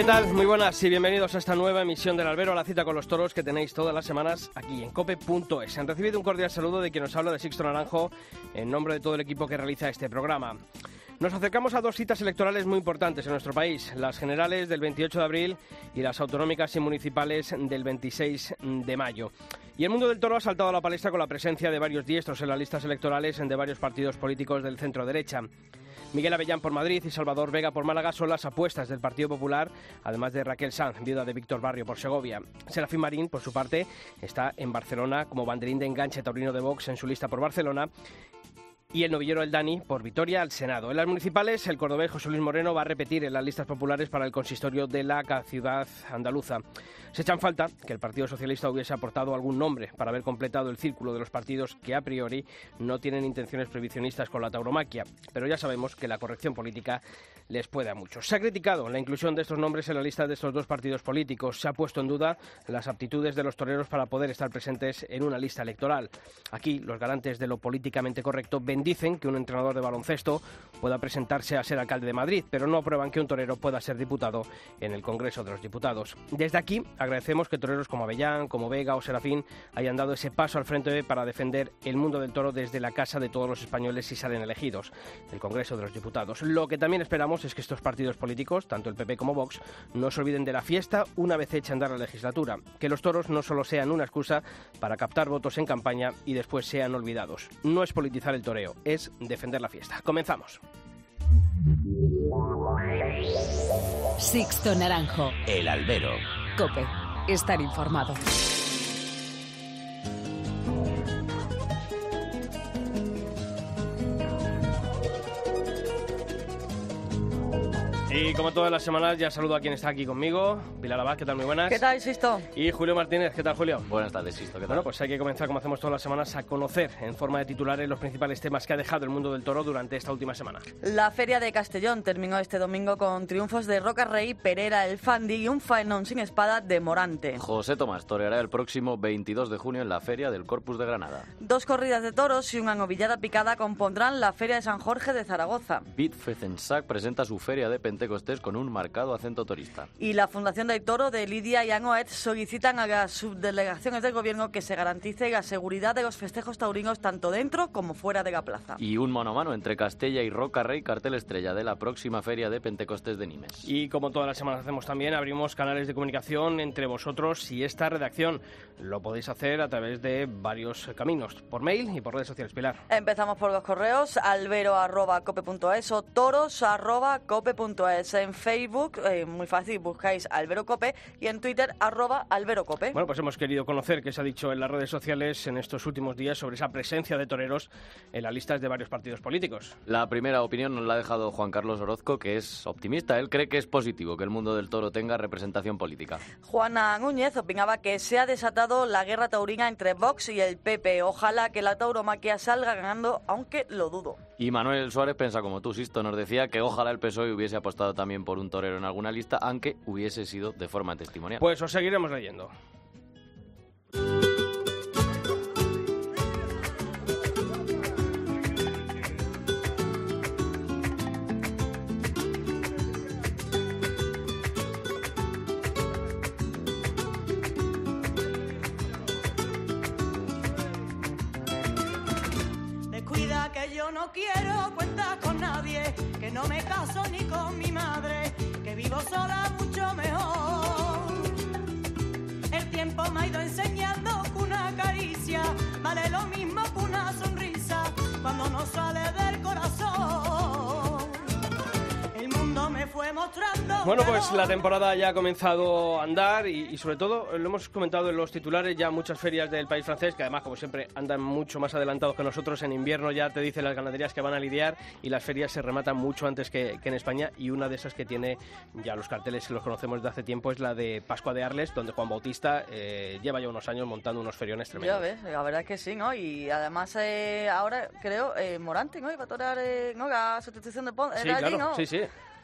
¿Qué tal? Muy buenas y bienvenidos a esta nueva emisión del Albero, a la cita con los toros que tenéis todas las semanas aquí en cope.es. Han recibido un cordial saludo de quien nos habla de Sixto Naranjo en nombre de todo el equipo que realiza este programa. Nos acercamos a dos citas electorales muy importantes en nuestro país, las generales del 28 de abril y las autonómicas y municipales del 26 de mayo. Y el mundo del toro ha saltado a la palestra con la presencia de varios diestros en las listas electorales de varios partidos políticos del centro derecha. Miguel Avellán por Madrid y Salvador Vega por Málaga son las apuestas del Partido Popular, además de Raquel Sanz, viuda de Víctor Barrio por Segovia. Serafín Marín, por su parte, está en Barcelona como banderín de enganche taurino de Vox en su lista por Barcelona y el novillero El Dani por Vitoria al Senado. En las municipales, el cordobés José Luis Moreno va a repetir en las listas populares para el consistorio de la ciudad andaluza. Se echan falta que el Partido Socialista hubiese aportado algún nombre para haber completado el círculo de los partidos que a priori no tienen intenciones previsionistas con la tauromaquia, pero ya sabemos que la corrección política les puede a muchos. Se ha criticado la inclusión de estos nombres en la lista de estos dos partidos políticos. Se ha puesto en duda las aptitudes de los toreros para poder estar presentes en una lista electoral. Aquí, los garantes de lo políticamente correcto bendicen que un entrenador de baloncesto pueda presentarse a ser alcalde de Madrid, pero no aprueban que un torero pueda ser diputado en el Congreso de los Diputados. Desde aquí, agradecemos que toreros como Avellán, como Vega o Serafín hayan dado ese paso al frente para defender el mundo del toro desde la casa de todos los españoles si salen elegidos, del Congreso de los Diputados. Lo que también esperamos es que estos partidos políticos, tanto el PP como Vox, no se olviden de la fiesta una vez hecha andar la legislatura, que los toros no solo sean una excusa para captar votos en campaña y después sean olvidados. No es politizar el toreo, es defender la fiesta. Comenzamos. Sixto Naranjo. El albero. Estar informado. Y como todas las semanas, ya saludo a quien está aquí conmigo. Pilar Abad, ¿qué tal? Muy buenas. ¿Qué tal, Sisto? Y Julio Martínez, ¿qué tal, Julio? Buenas tardes, Sisto. ¿Qué tal? Bueno, pues hay que comenzar, como hacemos todas las semanas, a conocer en forma de titulares los principales temas que ha dejado el mundo del toro durante esta última semana. La Feria de Castellón terminó este domingo con triunfos de Roca Rey, Perera, El Fandi y un faenón sin espada de Morante. José Tomás toreará el próximo 22 de junio en la Feria del Corpus de Granada. Dos corridas de toros y una novillada picada compondrán la Feria de San Jorge de Zaragoza. Bit Fezensac presenta su Feria de Pentecostés con un marcado acento turista. Y la Fundación del Toro de Lidia y Anoet solicitan a las subdelegaciones del gobierno que se garantice la seguridad de los festejos taurinos tanto dentro como fuera de la plaza. Y un mano a mano entre Castella y Roca Rey, cartel estrella de la próxima Feria de Pentecostés de Nimes. Y como todas las semanas hacemos también, abrimos canales de comunicación entre vosotros y esta redacción. Lo podéis hacer a través de varios caminos, por mail y por redes sociales. Pilar. Empezamos por los correos, albero.cope.es o toros.cope.es. En Facebook, eh, muy fácil, buscáis Albero Cope y en Twitter, arroba Albero Cope. Bueno, pues hemos querido conocer qué se ha dicho en las redes sociales en estos últimos días sobre esa presencia de toreros en las listas de varios partidos políticos. La primera opinión nos la ha dejado Juan Carlos Orozco, que es optimista. Él cree que es positivo que el mundo del toro tenga representación política. Juana Núñez opinaba que se ha desatado la guerra taurina entre Vox y el PP. Ojalá que la tauromaquia salga ganando, aunque lo dudo. Y Manuel Suárez piensa como tú, Sisto, nos decía que ojalá el PSOE hubiese apostado también por un torero en alguna lista, aunque hubiese sido de forma testimonial. Pues os seguiremos leyendo. Pues la temporada ya ha comenzado a andar y, y sobre todo, lo hemos comentado en los titulares, ya muchas ferias del país francés, que además, como siempre, andan mucho más adelantados que nosotros. En invierno ya te dicen las ganaderías que van a lidiar y las ferias se rematan mucho antes que, que en España. Y una de esas que tiene ya los carteles, los conocemos desde hace tiempo, es la de Pascua de Arles, donde Juan Bautista eh, lleva ya unos años montando unos feriones Ya tremendos. ves, la verdad es que sí, ¿no? Y además eh, ahora creo eh, Morante, ¿no? Iba a torear, eh, ¿no? La sustitución de Ponce. Sí, ¿Era allí, claro, no? sí, sí.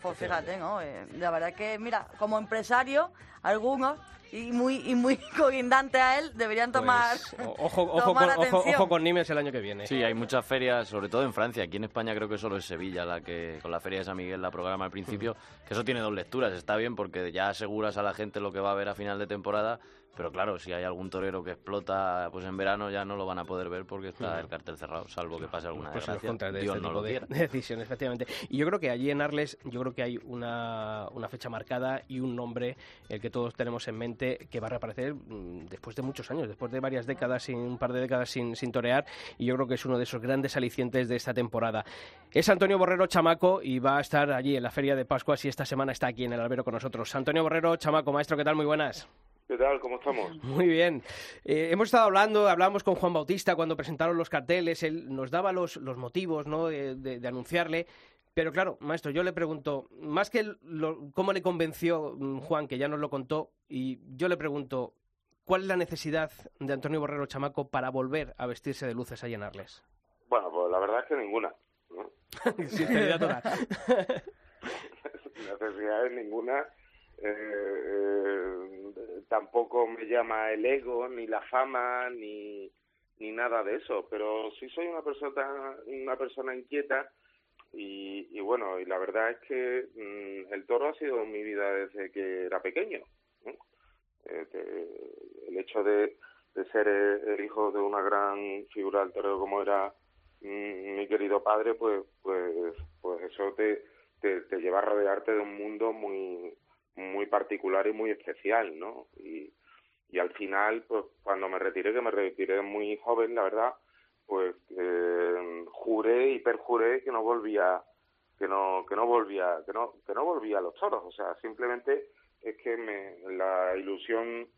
Pues fíjate, ¿no? Eh, la verdad es que, mira, como empresario, algunos, y muy, y muy colindante a él, deberían tomar, Pues, o- ojo, ojo, tomar con, ojo, atención. ojo con Nimes el año que viene. Sí, hay muchas ferias, sobre todo en Francia. Aquí en España creo que solo es Sevilla la que, con la Feria de San Miguel, la programa al principio, que eso tiene dos lecturas. Está bien porque ya aseguras a la gente lo que va a ver a final de temporada, pero claro, si hay algún torero que explota pues en verano ya no lo van a poder ver porque está el cartel cerrado, salvo que pase alguna pues desgracia. de Dios este no lo quiera. de decisiones, efectivamente. Y yo creo que allí en Arles, yo creo que hay una, una fecha marcada y un nombre, el que todos tenemos en mente, que va a reaparecer mm, después de muchos años, después de varias décadas, sin, un par de décadas sin, sin torear, y yo creo que es uno de esos grandes alicientes de esta temporada. Es Antonio Borrero Chamaco y va a estar allí en la Feria de Pascua, si esta semana está aquí en el albero con nosotros. Antonio Borrero Chamaco, maestro, ¿qué tal? Muy buenas. ¿Qué tal? ¿Cómo estamos? Muy bien. Eh, hemos estado hablando, hablamos con Juan Bautista cuando presentaron los carteles, él nos daba los, los motivos ¿no? de, de- de anunciarle. Pero claro, maestro, yo le pregunto, más que lo- cómo le convenció mm, Juan, que ya nos lo contó, y yo le pregunto, ¿cuál es la necesidad de Antonio Borrero Chamaco para volver a vestirse de luces a llenarles? Bueno, pues la verdad es que ninguna. ¿no? Sinceridad total. Necesidades ninguna. Eh, eh, tampoco me llama el ego, ni la fama, ni, ni nada de eso. Pero sí soy una persona, una persona inquieta y, y bueno, y la verdad es que mm, el toro ha sido mi vida desde que era pequeño. ¿no? Eh, te- el hecho de, de ser el, hijo de una gran figura del toreo como era mm, mi querido padre, pues, pues, pues eso te, te lleva a rodearte de un mundo muy, muy particular y muy especial, ¿no? Y, y al final, pues cuando me retiré, que me retiré muy joven, la verdad, pues eh, juré y perjuré que no volvía, que no, que no volvía, que no, que no volvía a los toros, o sea, simplemente es que me, la ilusión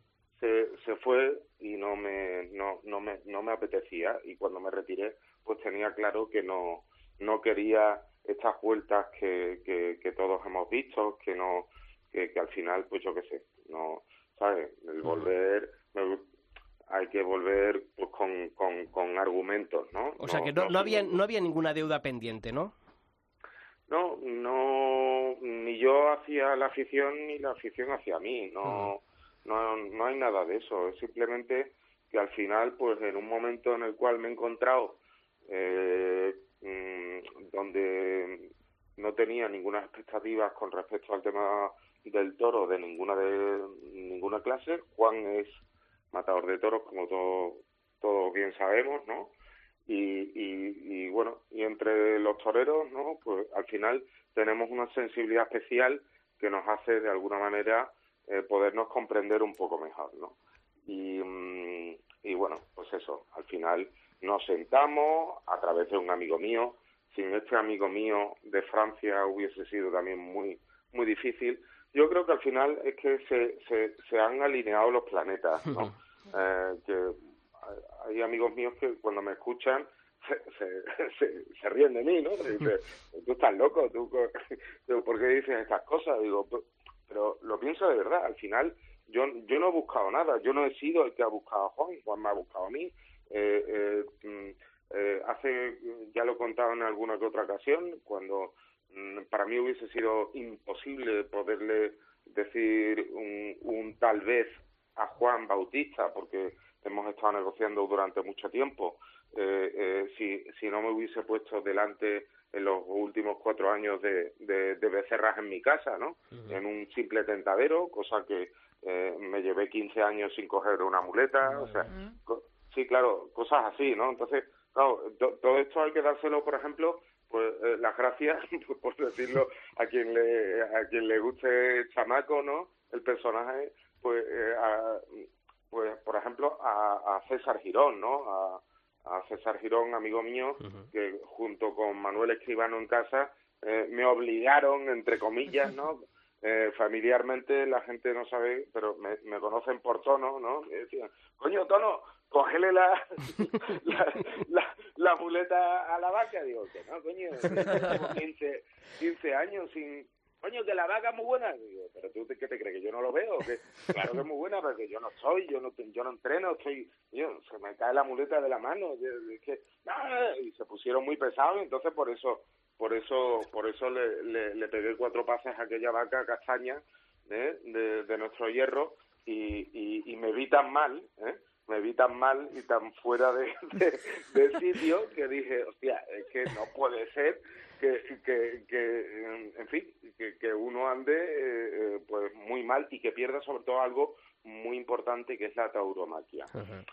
se, se fue y no me, no, no me, no me apetecía y cuando me retiré, pues tenía claro que no, no quería estas vueltas que, que, que todos hemos visto, que no, que, que al final, pues yo qué sé, no, ¿sabes? El volver, me- hay que volver pues con, con, con argumentos, ¿no? O sea que no, no, había, no había ninguna deuda pendiente, ¿no? no, no, ni yo hacia la afición ni la afición hacia mí, no, no, no hay nada de eso, es simplemente que al final, pues en un momento en el cual me he encontrado, eh, mm, donde no tenía ninguna expectativa con respecto al tema del toro de ninguna de ninguna clase, Juan es matador de toros, como todos todos bien sabemos, ¿no? y, y, y bueno, y entre los toreros, ¿no? Pues al final tenemos una sensibilidad especial que nos hace de alguna manera eh, podernos comprender un poco mejor, ¿no? Y, mm, y bueno, pues eso, al final nos sentamos a través de un amigo mío, sin este amigo mío de Francia hubiese sido también muy, muy difícil. Yo creo que al final es que se, se, se han alineado los planetas, ¿no? Eh, que hay amigos míos que cuando me escuchan se, se, se, se ríen de mí, ¿no? Tú estás loco, tú, ¿por qué dices estas cosas? Digo, "Pero- lo pienso de verdad, al final yo, yo no he buscado nada, yo no he sido el que ha buscado a Juan, Juan me ha buscado a mí. Eh, eh, mm, eh, hace, ya lo he contado en alguna que otra ocasión, cuando para mí hubiese sido imposible poderle decir un, un tal vez a Juan Bautista, porque hemos estado negociando durante mucho tiempo. Eh, eh, si, si no me hubiese puesto delante en los últimos cuatro años de, de, de becerras en mi casa, ¿no? En un simple tentadero, cosa que eh, me llevé 15 años sin coger una muleta, o sea, sí, claro, cosas así, ¿no? Entonces, claro, to- todo esto hay que dárselo, por ejemplo, pues eh, las gracias, por decirlo a quien le a quien le guste chamaco, ¿no? El personaje, pues, eh, a- pues por ejemplo, a, a César Girón, ¿no? A, a César Girón, amigo mío, que junto con Manuel Escribano en casa eh, me obligaron, entre comillas, ¿no? Eh, familiarmente la gente no sabe, pero me, conocen por tono, ¿no? Y decían, coño, tono, cógele la, la, la, la muleta a la vaca. Digo, que no, coño, tengo 15, 15 años sin... Coño, que la vaca es muy buena. Digo, pero tú, ¿qué te crees? ¿Que yo no lo veo? Que, claro que es muy buena, pero que yo no soy, yo no, yo no entreno, estoy... Yo, se me cae la muleta de la mano. Es que, y se pusieron muy pesados, entonces por eso por eso por eso le, le, le pegué cuatro pases a aquella vaca castaña ¿eh? de, de nuestro hierro y, y, y me vi tan mal, ¿eh? me vi tan mal y tan fuera de, de, de sitio que dije, hostia, es que no puede ser que, que, que en fin, que, que uno ande eh, eh, pues muy mal y que pierda sobre todo algo muy importante que es la tauromaquia.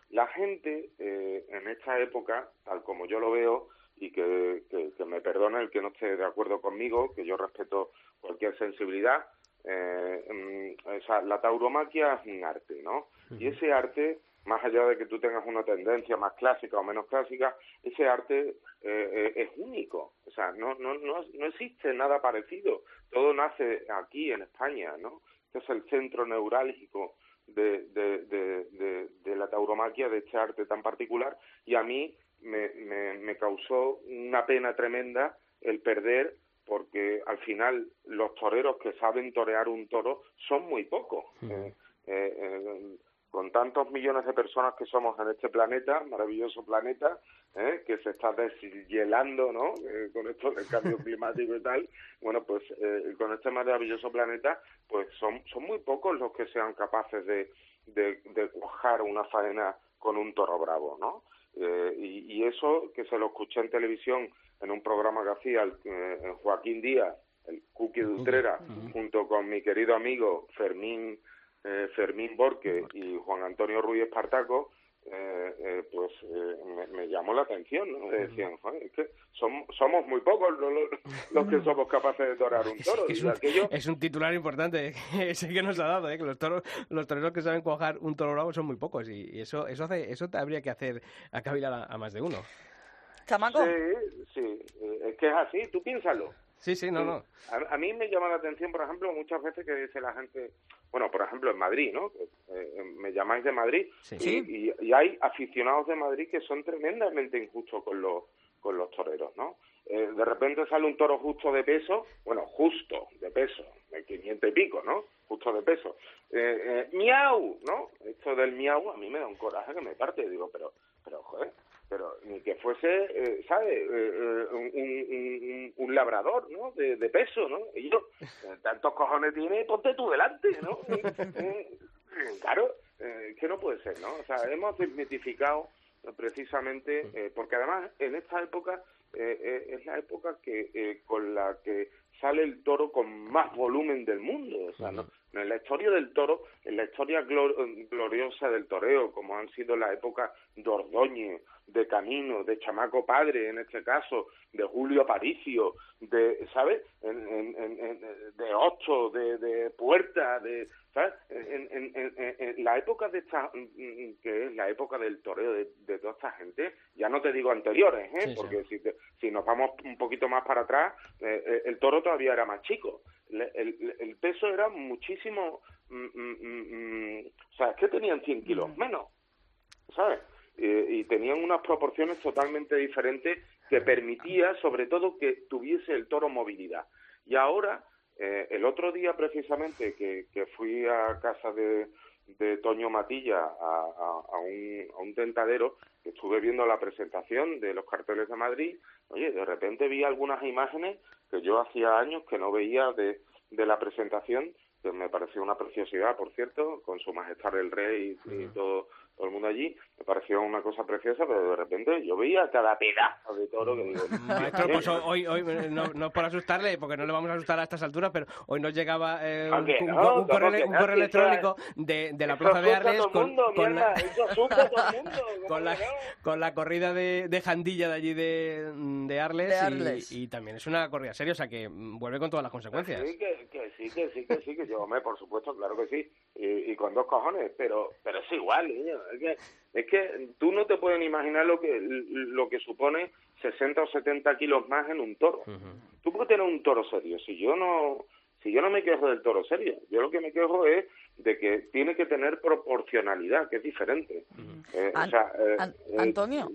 La gente eh, en esta época, tal como yo lo veo, y que, que, que me perdone el que no esté de acuerdo conmigo, que yo respeto cualquier sensibilidad, eh, mm, o sea, la tauromaquia es un arte, ¿no? Y ese arte, más allá de que tú tengas una tendencia más clásica o menos clásica, ese arte eh, eh, es único, o sea, no, no, no, no existe nada parecido, todo nace aquí en España, ¿no? Este es el centro neurálgico de, de, de, de, de la tauromaquia, de este arte tan particular, y a mí me, me, me causó una pena tremenda el perder porque al final los toreros que saben torear un toro son muy pocos. Eh, eh, eh, con tantos millones de personas que somos en este planeta, maravilloso planeta, ¿eh? que se está deshielando, ¿no? Con esto del cambio climático y tal, bueno, pues eh, con este maravilloso planeta, pues son, son muy pocos los que sean capaces de, de, de cuajar una faena con un toro bravo, ¿no? Eh, y, y, eso que se lo escuché en televisión en un programa que hacía el, eh, Joaquín Díaz, el Cookie de Utrera, uh -huh. junto con mi querido amigo Fermín eh, Fermín Borque y Juan Antonio Ruiz Espartaco, eh, eh, pues eh, me, me, llamó la atención, ¿no? Me decían, Joder, es que somos, somos muy pocos los, los, que somos capaces de torar un toro. Es, es, un, aquello... es un, titular importante ese que nos ha dado, ¿eh? que los toros, los toreros que saben cuajar un toro bravo son muy pocos y, eso, eso hace, eso habría que hacer a cavilar a, a más de uno. ¿Chamaco? Sí, sí, es que es así, tú piénsalo. Sí, sí, no, no. A, a, mí me llama la atención, por ejemplo, muchas veces que dice la gente, bueno, por ejemplo, en Madrid, ¿no? Eh, me llamáis de Madrid sí. y, y, y, hay aficionados de Madrid que son tremendamente injustos con los con los toreros, ¿no? Eh, de repente sale un toro justo de peso, bueno, justo de peso, de 500 y pico, ¿no? Justo de peso. Eh, eh, miau, ¿no? Esto del miau a mí me da un coraje que me parte, digo, pero, pero, joder, pero ni que fuese, eh, ¿sabe? Eh, eh, un, un, un, labrador, ¿no? De, peso, ¿no? Y yo, tantos cojones tiene, ponte tú delante, ¿no? claro, que no puede ser, ¿no? O sea, hemos desmitificado precisamente, eh, porque además en esta época eh, eh, es la época que eh, con la que sale el toro con más volumen del mundo. O sea, ¿no? En la historia del toro, en la historia glor gloriosa del toreo, como han sido la época de Ordóñez, de Camino, de Chamaco Padre, en este caso, de Julio Aparicio, de, ¿sabes? En, en, en, de Ocho, de, de Puerta, de, ¿sabes? En, en, la época de esta, que es la época del toreo de, de toda esta gente, ya no te digo anteriores, ¿eh? Sí, Porque si, te, si nos vamos un poquito más para atrás, eh, el toro todavía era más chico. El, el, peso era muchísimo, mm, mm, mm, o sea, es que tenían 100 kilos menos, ¿sabes? Y tenían unas proporciones totalmente diferentes que permitía, sobre todo, que tuviese el toro movilidad. Y ahora, eh, el otro día precisamente que, que fui a casa de, de Toño Matilla a, a, a, un, a un tentadero, estuve viendo la presentación de los carteles de Madrid, oye, de repente vi algunas imágenes que yo hacía años que no veía de, de la presentación, que me pareció una preciosidad, por cierto, con su majestad el rey y, y todo todo el mundo allí, me pareció una cosa preciosa, pero de repente yo veía cada pedazo de toro que digo... Maestro, pues hoy, hoy no, no por asustarle, porque no le vamos a asustar a estas alturas, pero hoy nos llegaba eh, un, un, no, un, correo, un, correo, electrónico de, de la Plaza de Arles con, mundo, con, mierda, la, con, la, con la corrida de, de Jandilla de allí de, de Arles, de Arles. Y, y, también es una corrida seria, o sea que vuelve con todas las consecuencias. Sí, que, que sí, que sí, que sí, que yo, hombre, por supuesto, claro que sí, y, y con dos cojones, pero, pero es igual, niño, es que, es que tú no te puedes imaginar lo que lo que supone 60 o 70 kilos más en un toro. Uh -huh. Tú puedes tener un toro serio. Si yo no Si yo no me quejo del toro serio, yo lo que me quejo es de que tiene que tener proporcionalidad, que es diferente. Eh, o sea, eh, An- eh, Antonio.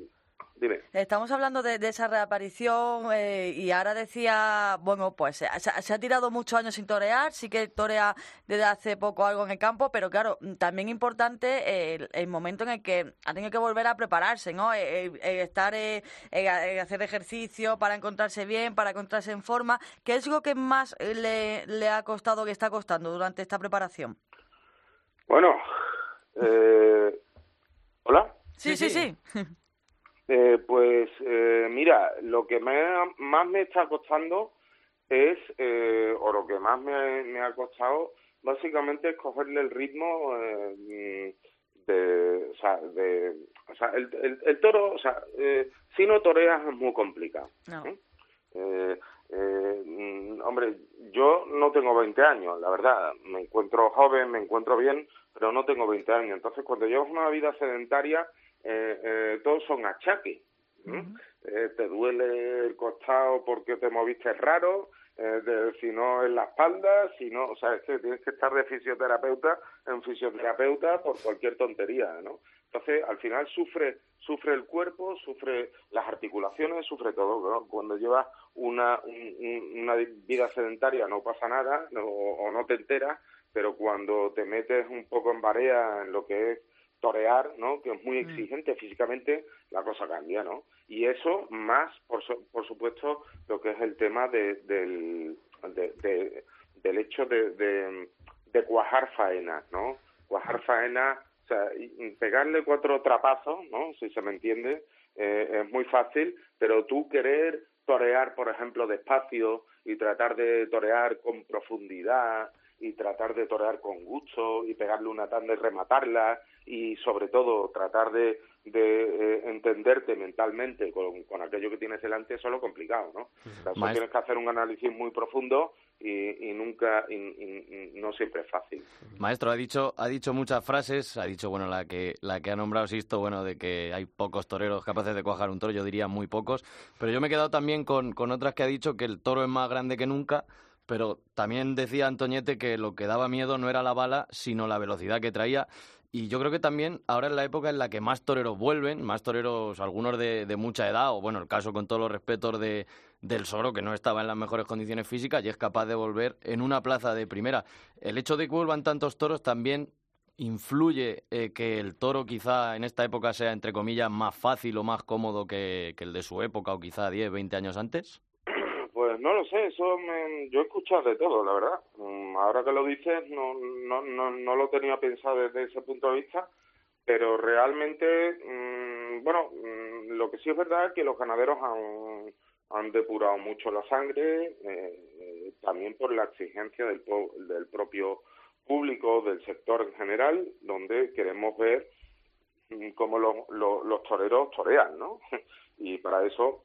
Dime. Estamos hablando de, de esa reaparición eh, y ahora decía, bueno, pues se, se- se ha tirado muchos años sin torear, sí que torea desde hace poco algo en el campo, pero claro, mm, también importante el, el momento en el que ha tenido que volver a prepararse, ¿no? Eh, eh, eh, estar, eh, eh, eh, hacer ejercicio para encontrarse bien, para encontrarse en forma. ¿Qué es lo que más eh, le, le ha costado, que está costando durante esta preparación? Bueno, eh, ¿hola? Sí, sí, sí. Eh, pues eh, mira, lo que me ha- más me está costando es, eh, o lo que más me, me ha costado, básicamente es cogerle el ritmo eh, de, o sea, de, o sea, el, el, el toro, o sea, eh, si no toreas es muy complicado. No. ¿eh? Hombre, yo no tengo 20 años, la verdad. Me encuentro joven, me encuentro bien, pero no tengo 20 años. Entonces, cuando llevas una vida sedentaria, todos son achaques. Eh, te duele el costado porque te moviste raro, eh, de- si no en la espalda, si no, o sea, es que tienes que estar de fisioterapeuta en fisioterapeuta por cualquier tontería, ¿no? Entonces, al final sufre sufre el cuerpo, sufre las articulaciones, sufre todo. ¿no? Cuando llevas una, un- un- una vida sedentaria no pasa nada no- o no te enteras, pero cuando te metes un poco en barea en lo que es torear, ¿no? Que es muy exigente físicamente, la cosa cambia, ¿no? Y eso más, por, su- por supuesto, lo que es el tema de, del, de- de- del hecho de, de, de cuajar faenas, ¿no? Cuajar faenas, o sea, pegarle cuatro trapazos, ¿no? Si se me entiende, eh, es muy fácil, pero tú querer torear, por ejemplo, despacio y tratar de torear con profundidad y tratar de torear con gusto y pegarle una tanda y rematarla y sobre todo tratar de, de eh, entenderte mentalmente con, con aquello que tienes delante eso es lo complicado, ¿no? O sea, tienes que hacer un análisis muy profundo y, y nunca, y, y- y no siempre es fácil. Maestro, ha dicho, ha dicho muchas frases, ha dicho, bueno, la que, la que ha nombrado Sisto, bueno, de que hay pocos toreros capaces de cuajar un toro, yo diría muy pocos, pero yo me he quedado también con, con otras que ha dicho que el toro es más grande que nunca, pero también decía Antoñete que lo que daba miedo no era la bala, sino la velocidad que traía. Y yo creo que también ahora es la época en la que más toreros vuelven, más toreros, algunos de, de mucha edad, o bueno, el caso con todos los respetos de, del Soro, que no estaba en las mejores condiciones físicas y es capaz de volver en una plaza de primera. El hecho de que vuelvan tantos toros también influye eh, que el toro quizá en esta época sea, entre comillas, más fácil o más cómodo que, que el de su época o quizá 10, 20 años antes. No lo sé, eso me- yo he escuchado de todo, la verdad. Mm, Ahora que lo dices, no, no, no, no lo tenía pensado desde ese punto de vista, pero realmente, mm, bueno, mm, lo que sí es verdad es que los ganaderos han, han depurado mucho la sangre, eh, eh, también por la exigencia del, del propio público, del sector en general, donde queremos ver mm, cómo los, los, los toreros torean, ¿no? Y para eso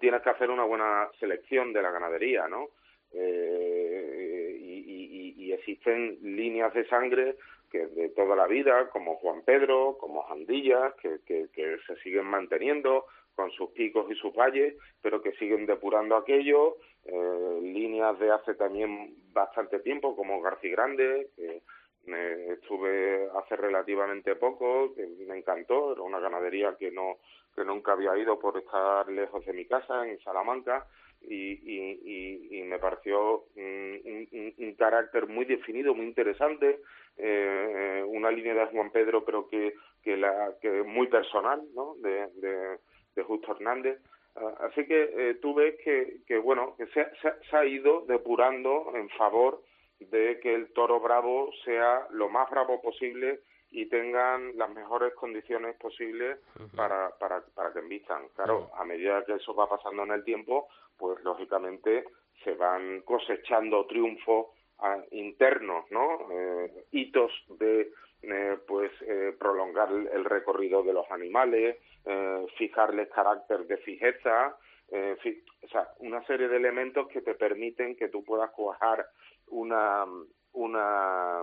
tienes que hacer una buena selección de la ganadería, ¿no? Eh, y, existen líneas de sangre que de toda la vida, como Juan Pedro, como Jandillas, que, que, se siguen manteniendo con sus picos y sus valles, pero que siguen depurando aquello, eh, líneas de hace también bastante tiempo, como García Grande, que me estuve hace relativamente poco, que me encantó, era una ganadería que no que nunca había ido por estar lejos de mi casa, en Salamanca, y, me pareció mm, un, carácter muy definido, muy interesante, eh, una línea de Juan Pedro, pero que, que, la, que muy personal, ¿no? De, de, de Justo Hernández. Ah, Así que eh, tú ves que, que bueno, que se, se, se ha ido depurando en favor de que el toro bravo sea lo más bravo posible y tengan las mejores condiciones posibles para, para, para que envistan. Claro, a medida que eso va pasando en el tiempo, pues lógicamente se van cosechando triunfos ah, internos, ¿no? Eh, hitos de eh, pues eh, prolongar el, recorrido de los animales, eh, fijarles carácter de fijeza, eh, fi- o sea, una serie de elementos que te permiten que tú puedas cuajar una una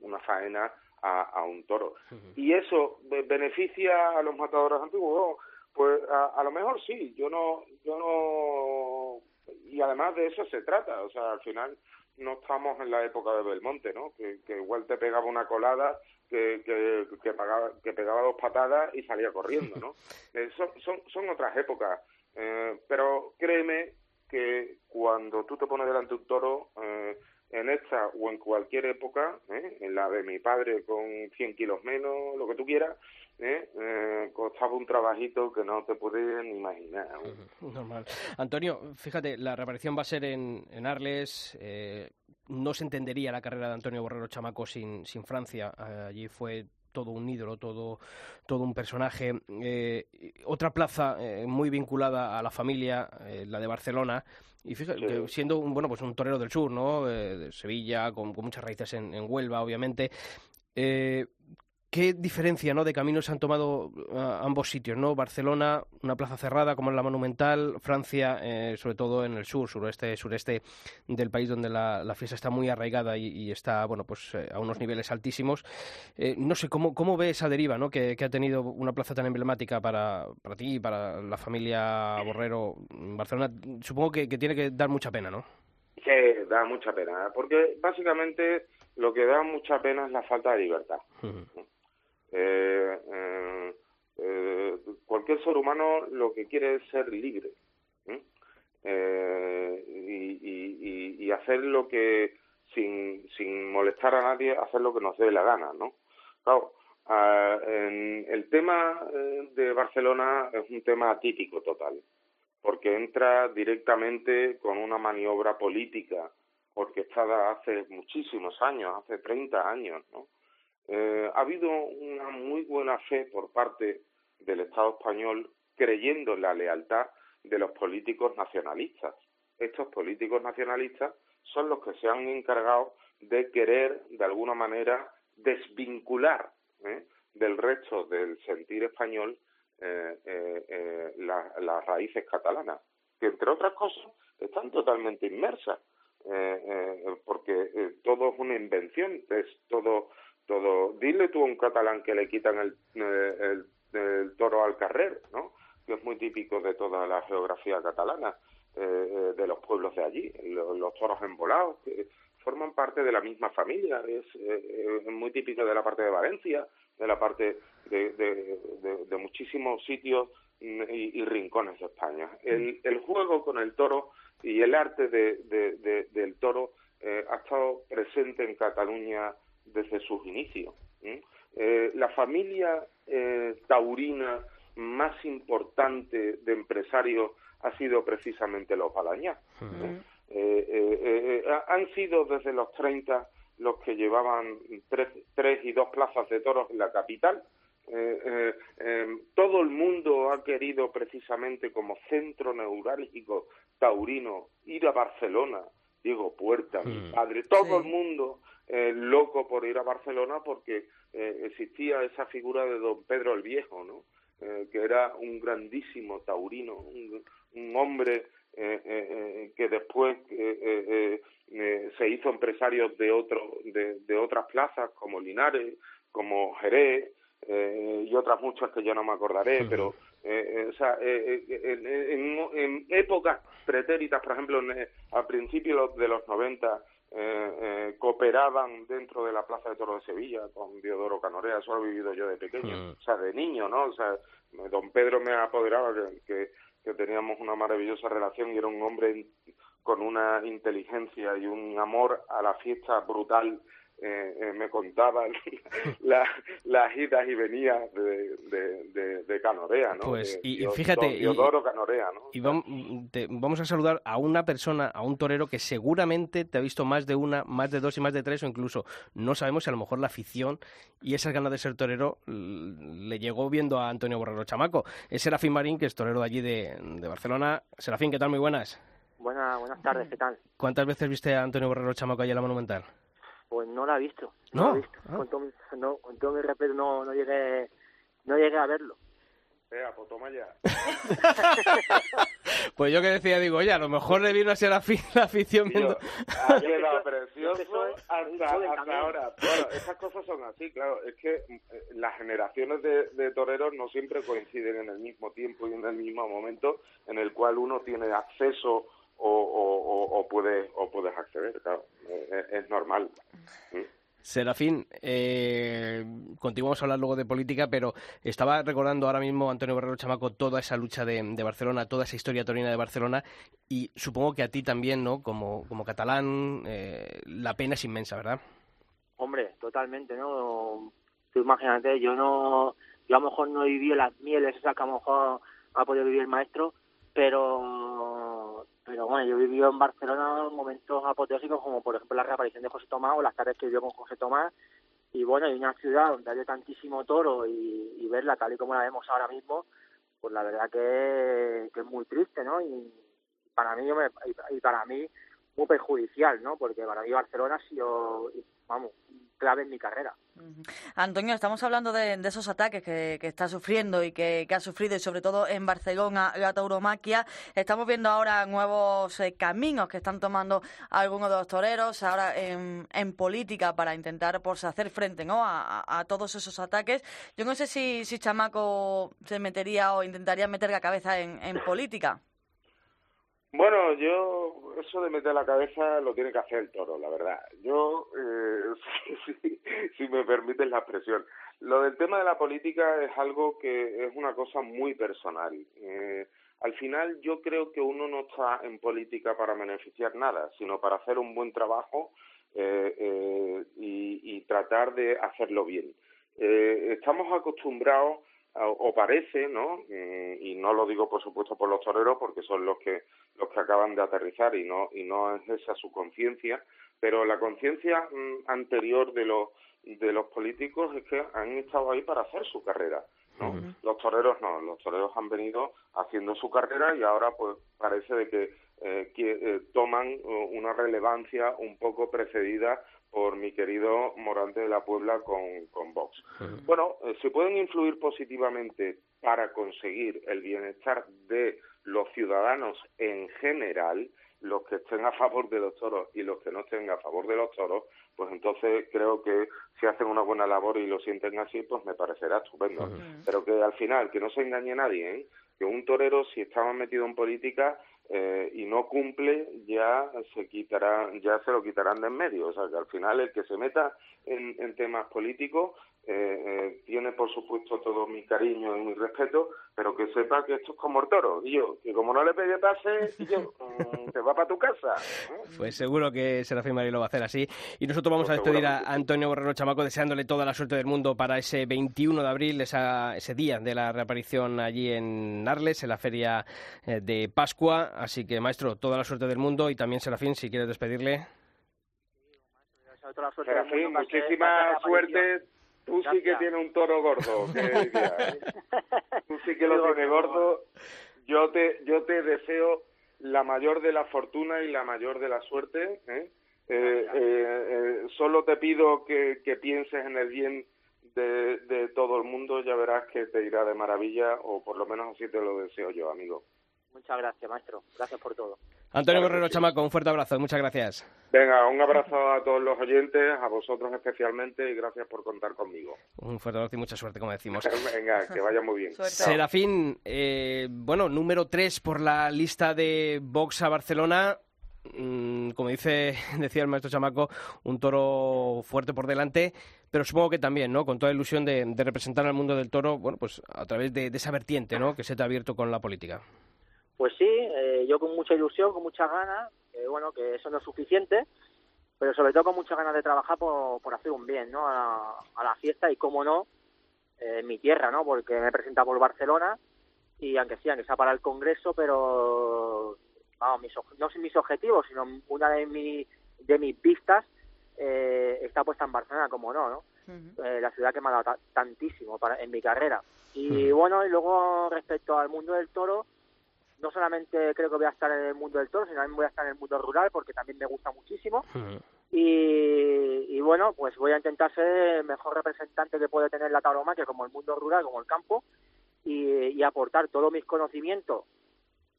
una faena a, a un toro. Y eso be- beneficia a los matadores antiguos. Pues a, a lo mejor sí, yo no, yo no, y además de eso se trata, o sea, al final no estamos en la época de Belmonte, ¿no? Que, que igual te pegaba una colada, que, que, que, pagaba, que pegaba dos patadas y salía corriendo, ¿no? Eh, son, son, son otras épocas, eh, pero créeme que cuando tú te pones delante de un toro, eh, en esta o en cualquier época, ¿eh? en la de mi padre con 100 kilos menos, lo que tú quieras, ¿eh? Eh, costaba un trabajito que no te puedes imaginar. Normal. Antonio, fíjate, la reaparición va a ser en, en Arles. Eh, no se entendería la carrera de Antonio Borrero Chamaco sin, sin Francia. Allí fue todo un ídolo, todo, todo un personaje. Eh, otra plaza eh, muy vinculada a la familia, eh, la de Barcelona. Y fíjate, que siendo un, bueno, pues un torero del sur, ¿no? Eh, de Sevilla, con, con muchas raíces en, en Huelva, obviamente. ¿Qué diferencia ¿no? de caminos han tomado uh, ambos sitios? ¿no? Barcelona, una plaza cerrada como es la Monumental, Francia, eh, sobre todo en el sur, suroeste, sureste del país, donde la, la fiesta está muy arraigada y, y está bueno, pues, eh, a unos niveles altísimos. Eh, no sé, ¿cómo, ¿cómo ve esa deriva ¿no? que, que, ha tenido una plaza tan emblemática para, para ti y para la familia Borrero en Barcelona? Supongo que, que tiene que dar mucha pena, ¿no? Que da mucha pena, porque básicamente lo que da mucha pena es la falta de libertad. Uh -huh. Eh, eh, eh, cualquier ser humano lo que quiere es ser libre ¿eh? y, hacer lo que sin, sin molestar a nadie hacer lo que nos dé la gana no claro uh, el tema de Barcelona es un tema atípico total porque entra directamente con una maniobra política orquestada hace muchísimos años hace 30 años no ha habido una muy buena fe por parte del Estado español creyendo en la lealtad de los políticos nacionalistas. Estos políticos nacionalistas son los que se han encargado de querer, de alguna manera, desvincular ¿eh? del resto del sentir español eh, eh, eh las la raíces catalanas, que entre otras cosas están totalmente inmersas, eh, porque todo es una invención, es todo todo. Dile tú a un catalán que le quitan el, el, el toro al carrer, ¿no? Que es muy típico de toda la geografía catalana, eh, de los pueblos de allí, los, toros embolados, que forman parte de la misma familia, es, eh, muy típico de la parte de Valencia, de la parte de, de, muchísimos sitios y, y, rincones de España. El, el, juego con el toro y el arte de, del toro eh, ha estado presente en Cataluña desde sus inicios. ¿eh? Eh, la familia eh, taurina más importante de empresarios ha sido precisamente los Balañá. Uh -huh. han sido desde los 30 los que llevaban tres, tres y dos plazas de toros en la capital. todo el mundo ha querido precisamente como centro neurálgico taurino ir a Barcelona, Diego Puerta, mi padre, todo sí. el mundo eh, loco por ir a Barcelona porque eh, existía esa figura de don Pedro el Viejo, ¿no? Eh, que era un grandísimo taurino, un, un hombre eh, eh, que después se hizo empresario de otro de, de, otras plazas como Linares, como Jerez y otras muchas que ya no me acordaré, pero o sea, en, en, en, épocas pretéritas, por ejemplo, a principios de los 90 eh, eh, cooperaban dentro de la Plaza de Toro de Sevilla con Diodoro Canorea, eso lo he vivido yo de pequeño, mm. o sea, de niño, ¿no? O sea, don Pedro me apoderaba que, que, que teníamos una maravillosa relación y era un hombre con una inteligencia y un amor a la fiesta brutal eh, eh, me contaban las la idas y venidas de, de, de, de, Canorea, ¿no? Pues, y, y fíjate... Diodoro Canorea, ¿no? Y vamos, te, vamos a saludar a una persona, a un torero que seguramente te ha visto más de una, más de dos y más de tres, o incluso no sabemos si a lo mejor la afición y esas ganas de ser torero le llegó viendo a Antonio Borrero Chamaco. Es Serafín Marín, que es torero de allí de, de Barcelona. Serafín, ¿qué tal? Muy buenas. Buena, buenas tardes, ¿qué tal? ¿Cuántas veces viste a Antonio Borrero Chamaco allí en la Monumental? Pues no la he visto. No, no la he visto. Ah. Con, todo, no, con todo mi respeto no, no llegué no llegué a verlo. Vea, pues toma ya. pues yo que decía, digo, oye, a lo mejor le vino a ser la, la afición viendo... Ha quedado precioso hasta, hasta ahora. Bueno, esas cosas son así, claro. Es que eh, las generaciones de, de, toreros no siempre coinciden en el mismo tiempo y en el mismo momento en el cual uno tiene acceso o, o, o puedes o puedes acceder, claro, es, es normal. ¿Mm? Serafín, eh, continuamos a hablar luego de política, pero estaba recordando ahora mismo, Antonio Barrero Chamaco, toda esa lucha de, de, Barcelona, toda esa historia torina de Barcelona, y supongo que a ti también, ¿no? Como, como catalán, eh, la pena es inmensa, ¿verdad? Hombre, totalmente, ¿no? Tú imagínate, yo no, yo a lo mejor no he vivido las mieles esas que a lo mejor ha podido vivir el maestro, pero pero bueno, yo he vivido en Barcelona momentos apoteósicos como por ejemplo la reaparición de José Tomás o las tardes que vivió con José Tomás y bueno, hay una ciudad donde hay tantísimo toro y, verla tal y como la vemos ahora mismo, pues la verdad que, es muy triste, ¿no? Y para mí, y para mí muy perjudicial, ¿no? Porque para mí Barcelona ha sido, vamos, clave en mi carrera. Antonio, estamos hablando de, esos ataques que, está sufriendo y que, ha sufrido, y sobre todo en Barcelona, la tauromaquia. Estamos viendo ahora nuevos eh, caminos que están tomando algunos de los toreros, ahora en, en política, para intentar pues, hacer frente ¿no? a, a, todos esos ataques. Yo no sé si, si Chamaco se metería o intentaría meter la cabeza en, en política. Bueno, yo eso de meter la cabeza lo tiene que hacer el toro, la verdad. Yo, eh, si, me permites la expresión, lo del tema de la política es algo que es una cosa muy personal. Eh, al final yo creo que uno no está en política para beneficiar nada, sino para hacer un buen trabajo eh, eh, y, y tratar de hacerlo bien. Eh, estamos acostumbrados o parece, ¿no? Y no lo digo por supuesto por los toreros porque son los que los que acaban de aterrizar y no y no es esa su conciencia, pero la conciencia mmm, anterior de los de los políticos es que han estado ahí para hacer su carrera, ¿no? Uh -huh. Los toreros no, los toreros han venido haciendo su carrera y ahora pues parece de que, eh, que eh, toman uh, una relevancia un poco precedida por mi querido Morante de la Puebla con, con Vox. Uh -huh. Bueno, eh, se pueden influir positivamente para conseguir el bienestar de los ciudadanos en general, los que estén a favor de los toros y los que no estén a favor de los toros, pues entonces creo que si hacen una buena labor y lo sienten así, pues me parecerá estupendo. Uh -huh. Pero que al final, que no se engañe nadie, ¿eh? que un torero, si estaba metido en política, eh, y no cumple, ya se quitará, ya se lo quitarán de en medio. O sea, que al final el que se meta en, en temas políticos eh, eh, tiene, por supuesto, todo mi cariño y mi respeto, pero que sepa que esto es como el toro. Y yo, que como no le pegue pase, yo, mm, te va para tu casa. ¿eh? Pues seguro que Serafín Marí lo va a hacer así. Y nosotros vamos pues a despedir a Antonio Borrero Chamaco deseándole toda la suerte del mundo para ese 21 de abril, esa, ese día de la reaparición allí en Arles, en la feria eh, de Pascua. Así que, maestro, toda la suerte del mundo y también Serafín, si quieres despedirle. Serafín, muchísima suerte. Tú sí que tienes un toro gordo. Que, tú sí que lo tienes gordo. Yo te, yo te deseo la mayor de la fortuna y la mayor de la suerte. ¿eh? Eh, eh, eh, solo te pido que, que pienses en el bien de, de todo el mundo. Ya verás que te irá de maravilla, o por lo menos así te lo deseo yo, amigo. Muchas gracias, maestro. Gracias por todo. Antonio Guerrero sí. Chamaco, un fuerte abrazo. Muchas gracias. Venga, un abrazo a todos los oyentes, a vosotros especialmente, y gracias por contar conmigo. Un fuerte abrazo y mucha suerte, como decimos. Venga, que vaya muy bien. Serafín, eh, bueno, número 3 por la lista de Vox a Barcelona. Mm, como dice, decía el maestro Chamaco, un toro fuerte por delante, pero supongo que también, ¿no? Con toda la ilusión de, de representar al mundo del toro, bueno, pues a través de, de esa vertiente, ¿no? Que se te ha abierto con la política. Pues sí, eh, yo con mucha ilusión, con muchas ganas, eh, bueno, que eso no es suficiente, pero sobre todo con muchas ganas de trabajar por, por hacer un bien, ¿no? A, a la fiesta y, cómo no, eh, en mi tierra, ¿no? Porque me he presentado por Barcelona y aunque sí, aunque sea para el Congreso, pero, vamos, mis, no sin mis objetivos, sino una de, mi, de mis vistas eh, está puesta en Barcelona, como no, ¿no? Uh -huh. eh, la ciudad que me ha dado tantísimo para, en mi carrera. Y uh -huh. bueno, y luego respecto al mundo del toro, no solamente creo que voy a estar en el mundo del toro, sino también voy a estar en el mundo rural porque también me gusta muchísimo. -huh. y, y, bueno, pues voy a intentar ser el mejor representante que puede tener la tauromaquia como el mundo rural, como el campo, y, y aportar todos mis conocimientos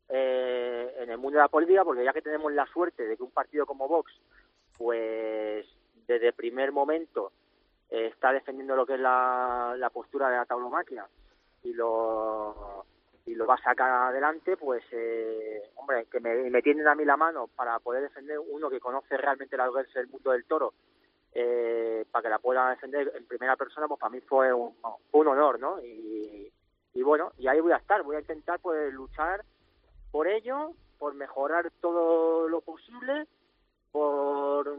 eh, en el mundo de la política, porque ya que tenemos la suerte de que un partido como Vox, pues desde primer momento eh, está defendiendo lo que es la, la postura de la tauromaquia y lo y lo va a sacar adelante, pues, eh, hombre, que me, me tienden a mí la mano para poder defender uno que conoce realmente la que es el mundo del toro, eh, para que la pueda defender en primera persona, pues para mí fue un, honor, ¿no? Y, y bueno, y ahí voy a estar, voy a intentar pues luchar por ello, por mejorar todo lo posible, por,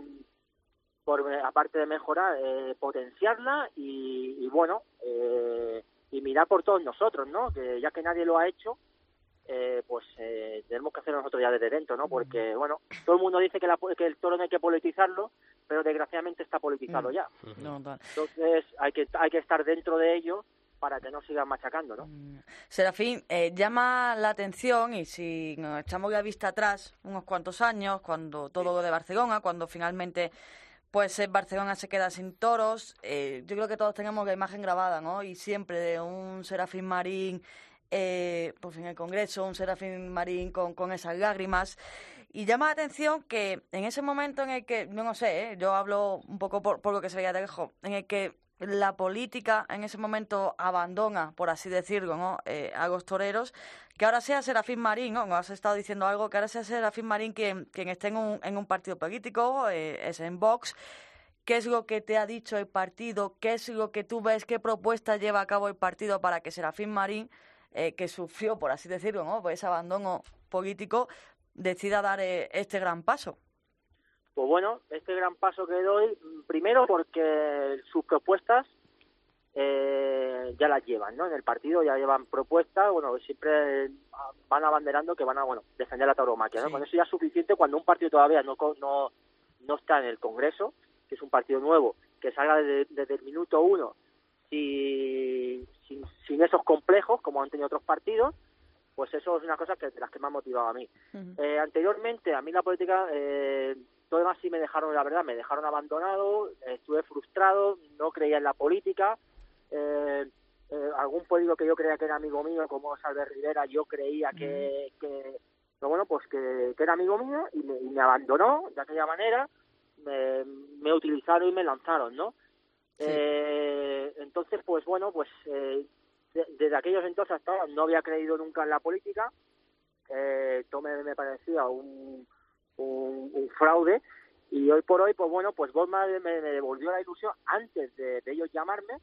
por aparte de mejorar, eh, potenciarla y, y bueno, eh, y mirar por todos nosotros, ¿no? Que ya que nadie lo ha hecho, eh, pues eh, tenemos que hacerlo nosotros ya desde dentro, ¿no? Porque, bueno, todo el mundo dice que, la, que el toro no hay que politizarlo, pero desgraciadamente está politizado ya. No. Entonces hay que, hay que estar dentro de ello para que no sigan machacando, ¿no? Serafín, eh, llama la atención y si nos echamos la vista atrás unos cuantos años, cuando todo lo de Barcelona, cuando finalmente pues eh, Barcelona se queda sin toros, eh, yo creo que todos tenemos la imagen grabada, ¿no? Y siempre de un Serafín Marín, eh, pues en el Congreso, un Serafín Marín con, con esas lágrimas. Y llama la atención que en ese momento en el que, no, sé, ¿eh? yo hablo un poco por, por lo que se veía de lejos, en el que la política en ese momento abandona, por así decirlo, ¿no? Eh, a los toreros, que ahora sea Serafín Marín, ¿no? Has estado diciendo algo, que ahora sea Serafín Marín quien, quien esté en un, en un partido político, eh, es en Vox. ¿Qué es lo que te ha dicho el partido? ¿Qué es lo que tú ves? ¿Qué propuesta lleva a cabo el partido para que Serafín Marín, eh, que sufrió, por así decirlo, ¿no? Pues ese abandono político, decida dar eh, este gran paso? Pues bueno, este gran paso que doy, primero porque sus propuestas eh, ya las llevan, ¿no? En el partido ya llevan propuestas, bueno, siempre van abanderando que van a, bueno, defender la tauromaquia, ¿no? Sí. Con eso ya es suficiente cuando un partido todavía no, no, no está en el Congreso, que es un partido nuevo, que salga desde, desde el minuto uno si- sin, sin esos complejos, como han tenido otros partidos, pues eso es una cosa que de las que me ha motivado a mí. Eh, anteriormente, a mí la política, eh, todo demás sí me dejaron, la verdad, me dejaron abandonado, estuve frustrado, no creía en la política. eh, eh, algún político que yo creía que era amigo mío, como Salve Rivera, yo creía que, que pero bueno, pues que, que era amigo mío y me, y me abandonó de aquella manera, me, me utilizaron y me lanzaron, ¿no? Eh, entonces, pues bueno, pues eh, de- desde aquellos entonces hasta ahora no había creído nunca en la política, eh, todo me, me parecía un, un, un fraude y hoy por hoy, pues bueno, pues Vox me, me devolvió la ilusión antes de, de ellos llamarme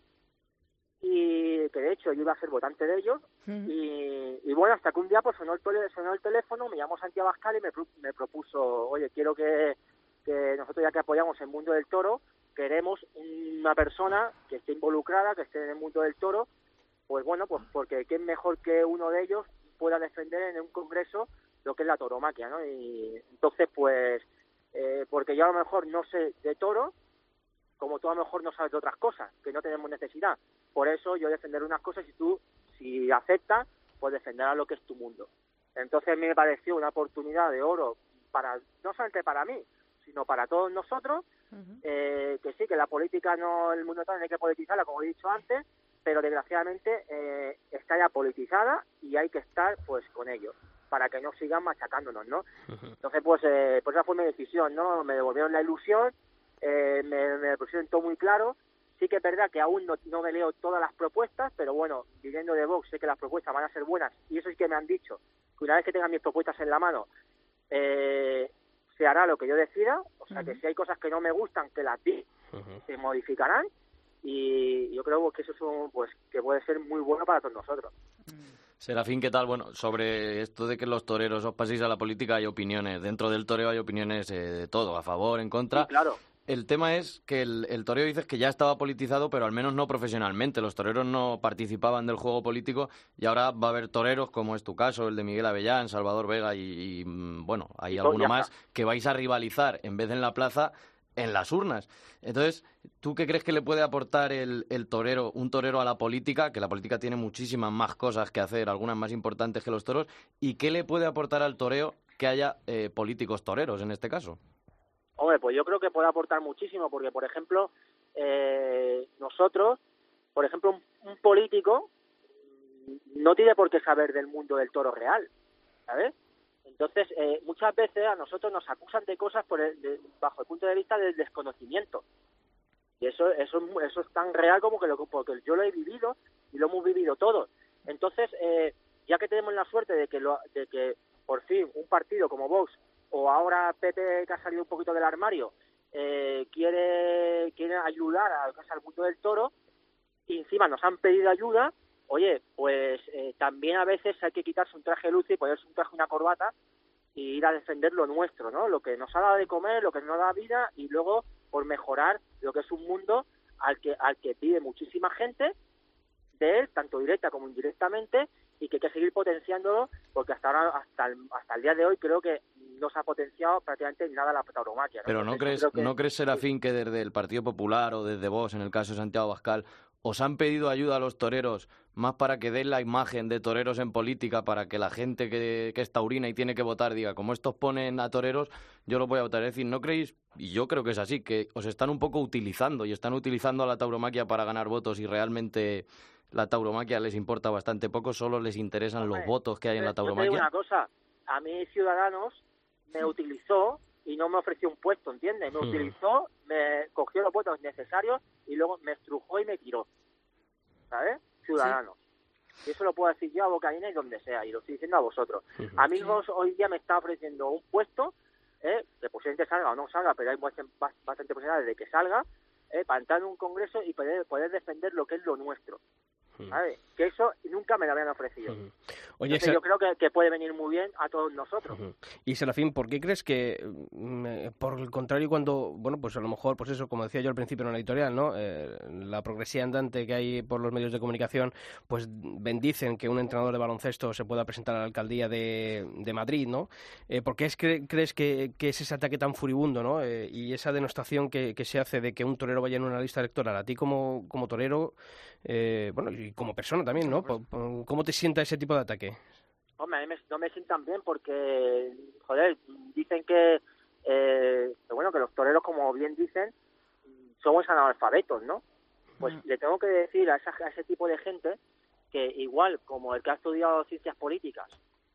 y que de hecho yo iba a ser votante de ellos y, y bueno, hasta que un día pues sonó el, sonó el teléfono, me llamó Santiago Abascal y me, me propuso, oye, quiero que, que nosotros ya que apoyamos el mundo del toro, queremos una persona que esté involucrada, que esté en el mundo del toro, pues bueno, pues porque quién mejor que uno de ellos pueda defender en un congreso lo que es la toromaquia, ¿no? Y entonces, pues, eh, porque yo a lo mejor no sé de toro, como tú a lo mejor no sabes de otras cosas, que no tenemos necesidad. Por eso yo defender unas cosas y tú, si aceptas, pues defenderás lo que es tu mundo. Entonces me pareció una oportunidad de oro para no solamente para mí, sino para todos nosotros, eh, que sí, que la política no, el mundo hay que politizarla, como he dicho antes, pero desgraciadamente eh, está ya politizada y hay que estar pues con ellos para que no sigan machacándonos, ¿no? Entonces, pues, eh, pues esa fue mi decisión, ¿no? Me devolvieron la ilusión, eh, me, me pusieron todo muy claro. Sí que es verdad que aún no, no me leo todas las propuestas, pero bueno, viniendo de Vox sé que las propuestas van a ser buenas y eso sí que me han dicho, que una vez que tengan mis propuestas en la mano, eh, se hará lo que yo decida, o sea que si hay cosas que no me gustan, que las di, se modificarán y yo creo que eso es un, pues que puede ser muy bueno para todos nosotros. Serafín, ¿qué tal? Bueno, sobre esto de que los toreros os paséis a la política hay opiniones. Dentro del toreo hay opiniones eh, de todo, a favor, en contra. Sí, claro. El tema es que el, el toreo dices que ya estaba politizado, pero al menos no profesionalmente. Los toreros no participaban del juego político y ahora va a haber toreros, como es tu caso, el de Miguel Avellán, Salvador Vega y, y, mm, bueno, hay Y alguno más, que vais a rivalizar en vez de en la plaza en las urnas. Entonces, ¿tú qué crees que le puede aportar el, el torero, un torero a la política? Que la política tiene muchísimas más cosas que hacer, algunas más importantes que los toros. ¿Y qué le puede aportar al toreo que haya eh, políticos toreros en este caso? Hombre, pues yo creo que puede aportar muchísimo, porque, por ejemplo, eh, nosotros, por ejemplo, un, político no tiene por qué saber del mundo del toro real, ¿sabes? Entonces, eh, muchas veces a nosotros nos acusan de cosas por el- de- bajo el punto de vista del desconocimiento. Y eso, eso, eso es tan real como que lo, porque yo lo he vivido y lo hemos vivido todos. Entonces, eh, ya que tenemos la suerte de que, lo, de que por fin un partido como Vox o ahora PP que ha salido un poquito del armario eh, quiere, quiere ayudar a, al mundo del toro y encima nos han pedido ayuda, oye, pues eh, también a veces hay que quitarse un traje luz y ponerse un traje una corbata y ir a defender lo nuestro, ¿no? Lo que nos ha dado de comer, lo que nos da vida y luego por mejorar lo que es un mundo al que al que pide muchísima gente de él, tanto directa como indirectamente, y que hay que seguir potenciándolo porque hasta ahora hasta el, hasta el día de hoy creo que no se ha potenciado prácticamente nada la tauromaquia. Pero no crees, no crees Serafín que desde el Partido Popular o desde vos, en el caso de Santiago Bascal, os han pedido ayuda a los toreros más para que den la imagen de toreros en política, para que la gente que, que es taurina y tiene que votar diga, como estos ponen a toreros, yo los voy a votar. Es decir, ¿no creéis, y yo creo que es así, que os están un poco utilizando y están utilizando a la tauromaquia para ganar votos y realmente la tauromaquia les importa bastante poco, solo les interesan los votos que hay en la tauromaquia? una cosa, a mí Ciudadanos me utilizó y no me ofreció un puesto, ¿entiendes? Me utilizó, me cogió los votos necesarios y luego me estrujó y me tiró. ¿Sabes? Ciudadanos. Y eso lo puedo decir yo a Bocaína y donde sea, y lo estoy diciendo a vosotros. Amigos, hoy día me está ofreciendo un puesto, ¿eh? que posiblemente salga o no salga, pero hay bastante posibilidades de que salga, ¿eh? para entrar en un congreso y poder, poder defender lo que es lo nuestro. ¿Sabes? Que eso nunca me lo habían ofrecido. Oye, yo creo que, puede venir muy bien a todos nosotros. Y Serafín, ¿por qué crees que, mm, por el contrario, cuando, bueno, pues a lo mejor, pues eso, como decía yo al principio en la editorial, ¿no? Eh, la progresía andante que hay por los medios de comunicación, pues bendicen que un entrenador de baloncesto se pueda presentar a la alcaldía de, de Madrid, ¿no? Eh, ¿Por qué es, crees que, es ese ataque tan furibundo, ¿no? Eh, y esa denostación que, que, se hace de que un torero vaya en una lista electoral. A ti como, como torero, eh, bueno, y como persona también, ¿no? ¿Cómo te sienta ese tipo de ataque? Hombre, a mí no me sientan bien porque, joder, dicen que, eh, bueno, que los toreros, como bien dicen, somos analfabetos, ¿no? Pues le tengo que decir a, a ese tipo de gente que igual como el que ha estudiado ciencias políticas,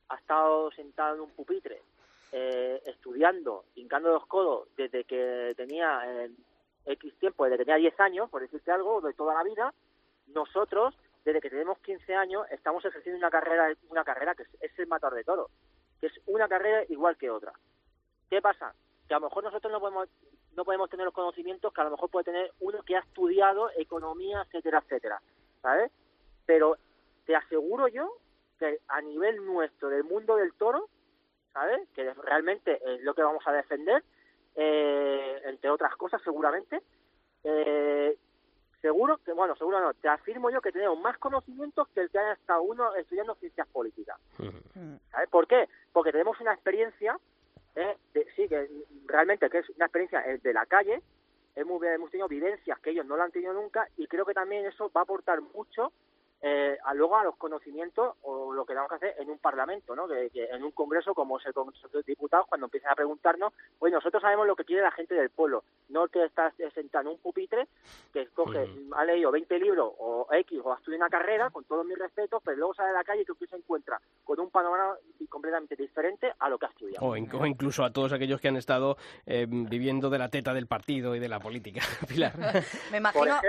ha estado sentado en un pupitre, eh, estudiando, hincando los codos desde que tenía eh, X tiempo, desde que tenía 10 años, por decirte algo, de toda la vida, nosotros, desde que tenemos 15 años, estamos ejerciendo una carrera, una carrera que es, el matar de toro, que es una carrera igual que otra. ¿Qué pasa? Que a lo mejor nosotros no podemos, no podemos tener los conocimientos que a lo mejor puede tener uno que ha estudiado economía, etcétera, etcétera, ¿sabes? Pero te aseguro yo que a nivel nuestro del mundo del toro, ¿sabes? Que realmente es lo que vamos a defender, eh, entre otras cosas seguramente, eh, seguro que, bueno, seguro no, te afirmo yo que tenemos más conocimientos que el que haya estado uno estudiando ciencias políticas. ¿Sabes por qué? Porque tenemos una experiencia, eh, sí, que realmente que es una experiencia eh, de la calle, hemos, hemos tenido vivencias que ellos no lo han tenido nunca y creo que también eso va a aportar mucho eh, a luego a los conocimientos o lo que tenemos que hacer en un parlamento, ¿no? Que, en un congreso como es el Congreso de Diputados, cuando empiezan a preguntarnos, pues nosotros sabemos lo que quiere la gente del pueblo, no que estás sentado en un pupitre, que escoge, ha leído 20 libros o X o ha estudiado una carrera, con todos mis respetos, pero luego sale a la calle y que se encuentra con un panorama completamente diferente a lo que ha estudiado. O, incluso a todos aquellos que han estado eh, viviendo de la teta del partido y de la política, Pilar. me imagino,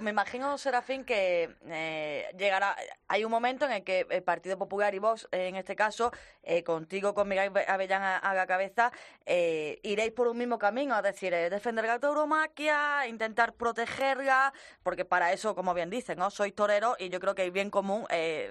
me imagino, Serafín, que... Eh, llegará, hay un momento en el que el Partido Popular y vos, en este caso, eh, contigo, con Miguel Avellán a, la cabeza, eh, iréis por un mismo camino, es decir, eh, defender la tauromaquia, intentar protegerla, porque para eso, como bien dicen, ¿no? Sois torero y yo creo que hay bien común es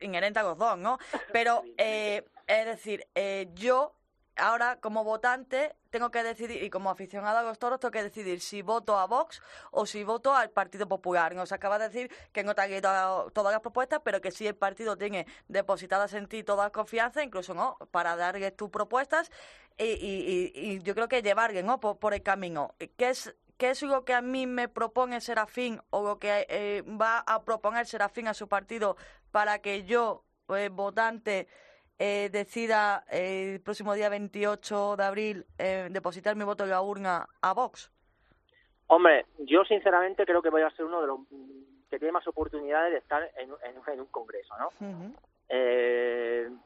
inherente a los dos, ¿no? Pero, es decir, yo ahora como votante tengo que decidir, y como aficionado a los toros, tengo que decidir si voto a Vox o si voto al Partido Popular. Nos acaba de decir que no ha leído todas las propuestas, pero que sí el partido tiene depositadas en ti toda la confianza, incluso no, para darle tus propuestas y, yo creo que llevarle ¿no? por, el camino. ¿Qué es, ¿Qué es lo que a mí me propone Serafín o lo que eh, va a proponer Serafín a su partido para que yo, eh, votante, eh, decida eh, el próximo día 28 de abril eh, depositar mi voto en la urna a Vox? Hombre, yo sinceramente creo que voy a ser uno de los que tiene más oportunidades de estar en, un congreso, ¿no?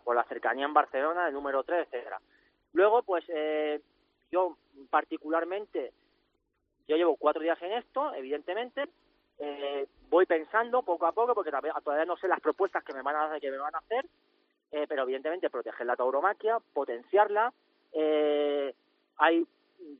por la cercanía en Barcelona, el número 3, etcétera. Luego, pues yo particularmente, yo llevo cuatro días en esto, evidentemente, voy pensando poco a poco, porque todavía, todavía no sé las propuestas que me van a, que me van a hacer, eh, pero evidentemente proteger la tauromaquia, potenciarla. Eh, hay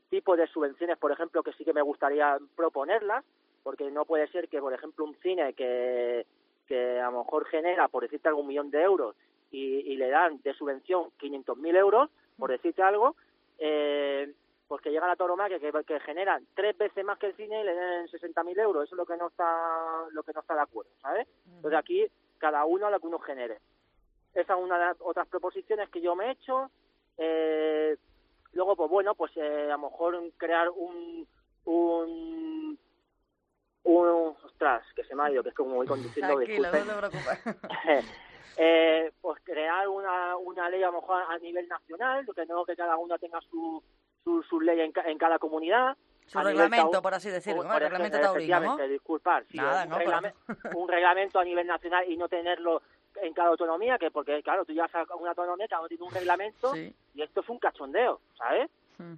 tipos de subvenciones, por ejemplo, que sí que me gustaría proponerlas, porque no puede ser que, por ejemplo, un cine que, que a lo mejor genera, por decirte algún millón de euros, y, y le dan de subvención 500.000 euros, por decirte algo, eh, pues que llega la tauromaquia que, que genera tres veces más que el cine y le den 60.000 euros. Eso es lo que no está lo que no está de acuerdo, ¿sabes? Entonces aquí cada uno lo que uno genere. Esa es una de las otras proposiciones que yo me he hecho. Eh, luego, pues bueno, pues eh, a lo mejor crear un, un un ostras que se me ha ido que es como voy conduciendo Tranquilo, no te preocupes. eh, pues crear una, una ley a lo mejor a nivel nacional, que no que cada uno tenga su, su, su ley en, ca- en cada comunidad. Su reglamento, por así decirlo, ¿no? El reglamento taurino, ¿no? disculpar, sí, Nada, un, no, pero- un reglamento a nivel nacional y no tenerlo en cada autonomía, que porque claro, tú ya a una autonomía, cada uno tiene un reglamento Sí. y esto es un cachondeo, ¿sabes?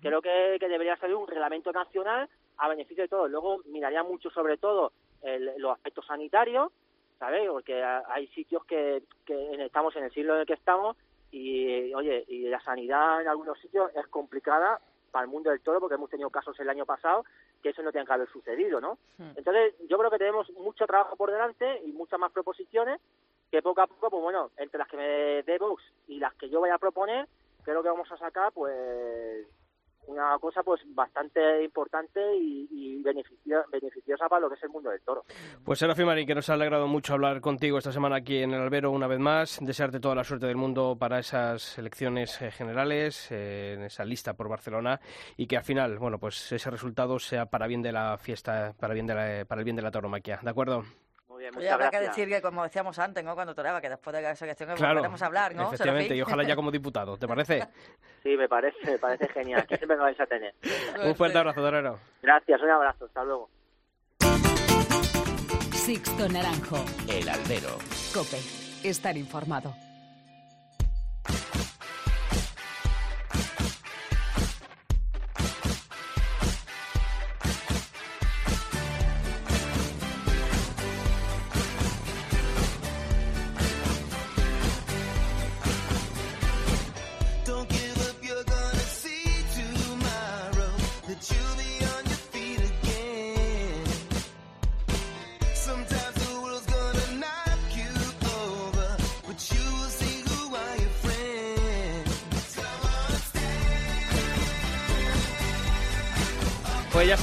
Creo que, que debería salir un reglamento nacional a beneficio de todos. Luego miraría mucho sobre todo el- los aspectos sanitarios, ¿sabes? Porque ha- hay sitios que, que estamos en el siglo en el que estamos y, oye, y la sanidad en algunos sitios es complicada para el mundo del toro porque hemos tenido casos el año pasado que eso no tenga que haber sucedido, ¿no? Entonces, yo creo que tenemos mucho trabajo por delante y muchas más proposiciones que poco a poco, pues bueno, entre las que me dé Vox y las que yo vaya a proponer, creo que vamos a sacar, pues, una cosa pues bastante importante y, y beneficio- beneficiosa para lo que es el mundo del toro. Pues Serafín Marín, que nos ha alegrado mucho hablar contigo esta semana aquí en el Albero una vez más. Desearte toda la suerte del mundo para esas elecciones eh, generales, eh, en esa lista por Barcelona y que al final, bueno, pues ese resultado sea para bien de la fiesta, para bien de la, para el bien de la tauromaquia. ¿De acuerdo? Bien, muchas habrá que decir que, como decíamos antes, ¿no? Cuando toreaba, que después de la selección Claro. a hablar, ¿no? Efectivamente, y ojalá ya como diputado, ¿te parece? Sí, me parece, me parece genial. Que siempre me vais a tener. Un fuerte abrazo, Torero. Gracias, un abrazo, hasta luego. Sixto Naranjo. El albero. Cope. Estar informado.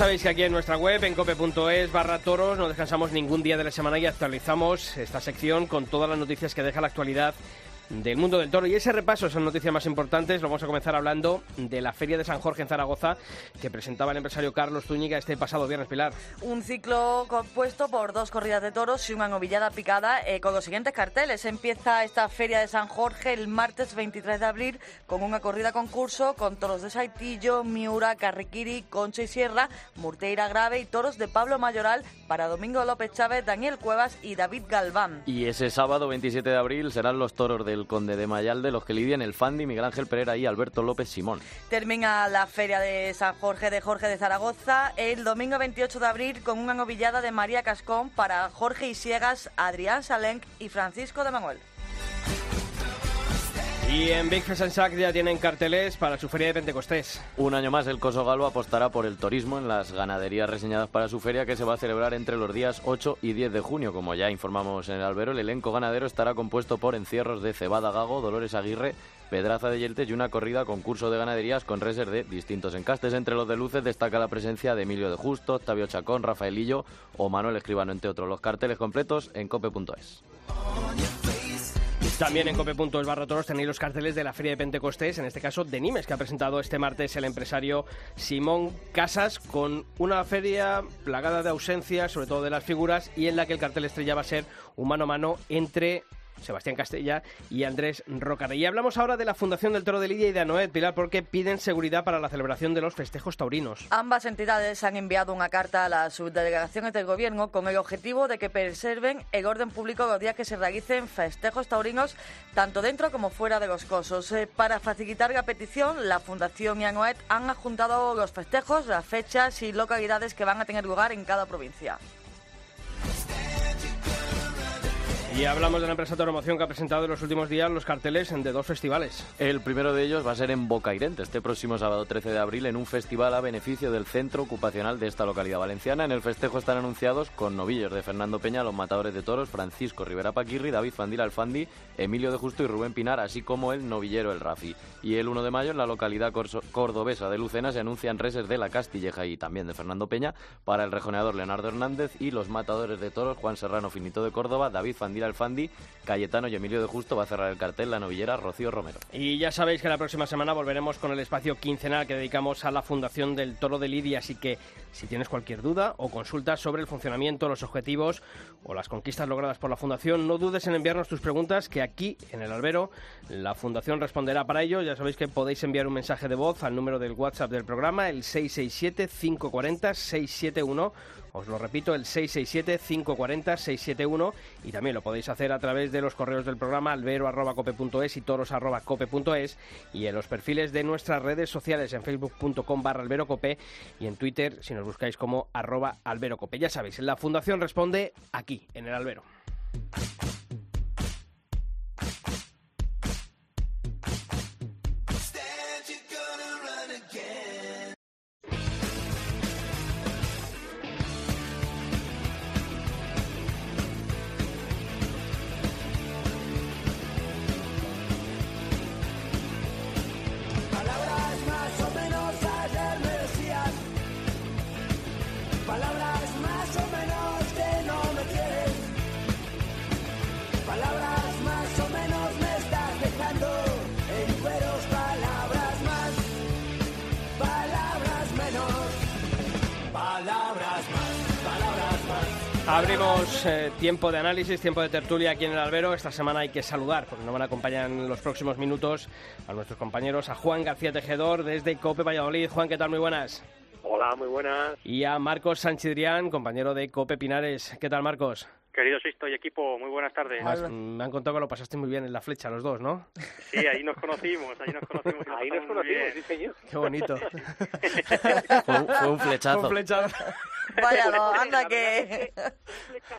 Sabéis que aquí en nuestra web, en cope.es barra toros, no descansamos ningún día de la semana y actualizamos esta sección con todas las noticias que deja la actualidad del mundo del toro. Y ese repaso, esas noticias más importantes, lo vamos a comenzar hablando de la Feria de San Jorge en Zaragoza, que presentaba el empresario Carlos Zúñiga este pasado viernes, Pilar. Un ciclo compuesto por dos corridas de toros y una novillada picada eh, con los siguientes carteles. Empieza esta feria de San Jorge el martes 23 de abril con una corrida concurso con toros de Saitillo, Miura, Carriquiri, Concha y Sierra, Murteira Grave y toros de Pablo Mayoral para Domingo López Chávez, Daniel Cuevas y David Galván. Y ese sábado 27 de abril serán los toros del Conde de Mayalde los que lidian el Fandi, Miguel Ángel Pereira y Alberto López Simón. Termina la feria de San Jorge de Jorge de Zaragoza el domingo 28 de abril con una novillada de María Cascón para Jorge Isiegas, Adrián Salenc y Francisco de Manuel. Y en Big Fest and Sack ya tienen carteles para su Feria de Pentecostés. Un año más el Coso Galo apostará por el turismo en las ganaderías reseñadas para su feria que se va a celebrar entre los días 8 y 10 de junio. Como ya informamos en el albero, el elenco ganadero estará compuesto por encierros de Cebada Gago, Dolores Aguirre, Pedraza de Yeltes y una corrida concurso de ganaderías con reses de distintos encastes. Entre los de luces destaca la presencia de Emilio de Justo, Octavio Chacón, Rafaelillo o Manuel Escribano, entre otros. Los carteles completos en cope.es. También en cope.es barra toros tenéis los carteles de la Feria de Pentecostés, en este caso de Nimes, que ha presentado este martes el empresario Simón Casas, con una feria plagada de ausencias, sobre todo de las figuras, y en la que el cartel estrella va a ser un mano a mano entre Sebastián Castella y Andrés Rocaré. Y hablamos ahora de la Fundación del Toro de Lidia y de Anoet Pilar, porque piden seguridad para la celebración de los festejos taurinos. Ambas entidades han enviado una carta a las subdelegaciones del Gobierno con el objetivo de que preserven el orden público los días que se realicen festejos taurinos, tanto dentro como fuera de los cosos. Eh, para facilitar la petición, la Fundación y ANOET han adjuntado los festejos, las fechas y localidades que van a tener lugar en cada provincia. Y hablamos de la empresa Tauromoción que ha presentado en los últimos días los carteles de dos festivales. El primero de ellos va a ser en Bocairente, este próximo sábado 13 de abril, en un festival a beneficio del centro ocupacional de esta localidad valenciana. En el festejo están anunciados con novillos de Fernando Peña, los matadores de toros, Francisco Rivera Paquirri, David Fandil Alfandi, Emilio de Justo y Rubén Pinar, así como el novillero El Rafi. Y el 1 de mayo, en la localidad cordobesa de Lucena, se anuncian reses de la Castilleja y también de Fernando Peña para el rejoneador Leonardo Hernández y los matadores de toros Juan Serrano Finito de Córdoba, David Fandil Alfandi, Cayetano y Emilio de Justo. Va a cerrar el cartel la novillera Rocío Romero. Y ya sabéis que la próxima semana volveremos con el espacio quincenal que dedicamos a la Fundación del Toro de Lidia, así que si tienes cualquier duda o consulta sobre el funcionamiento, los objetivos o las conquistas logradas por la Fundación, no dudes en enviarnos tus preguntas que aquí en el albero la Fundación responderá para ello. Ya sabéis que podéis enviar un mensaje de voz al número del WhatsApp del programa, el 667-540-671. Os lo repito, el 667-540-671 y también lo podéis hacer a través de los correos del programa albero.cope.es y toros.cope.es y en los perfiles de nuestras redes sociales en facebook.com barra alberocope y en Twitter si nos buscáis como arroba alberocope. Ya sabéis, la Fundación responde aquí, en el albero. Tiempo de análisis, tiempo de tertulia aquí en el albero. Esta semana hay que saludar, porque nos van a acompañar en los próximos minutos a nuestros compañeros, a Juan García Tejedor desde COPE Valladolid. Juan, ¿qué tal? Muy buenas. Hola, muy buenas. Y a Marcos Sanchidrián, compañero de COPE Pinares. ¿Qué tal, Marcos? Querido Sisto y equipo, muy buenas tardes. Me han contado que lo pasaste muy bien en la flecha los dos, ¿no? Sí, ahí nos conocimos, ahí nos conocimos. Ahí nos conocimos, sí señor. Qué bonito. Fue un, fue un flechazo. Un flechazo. Vaya, no, anda que...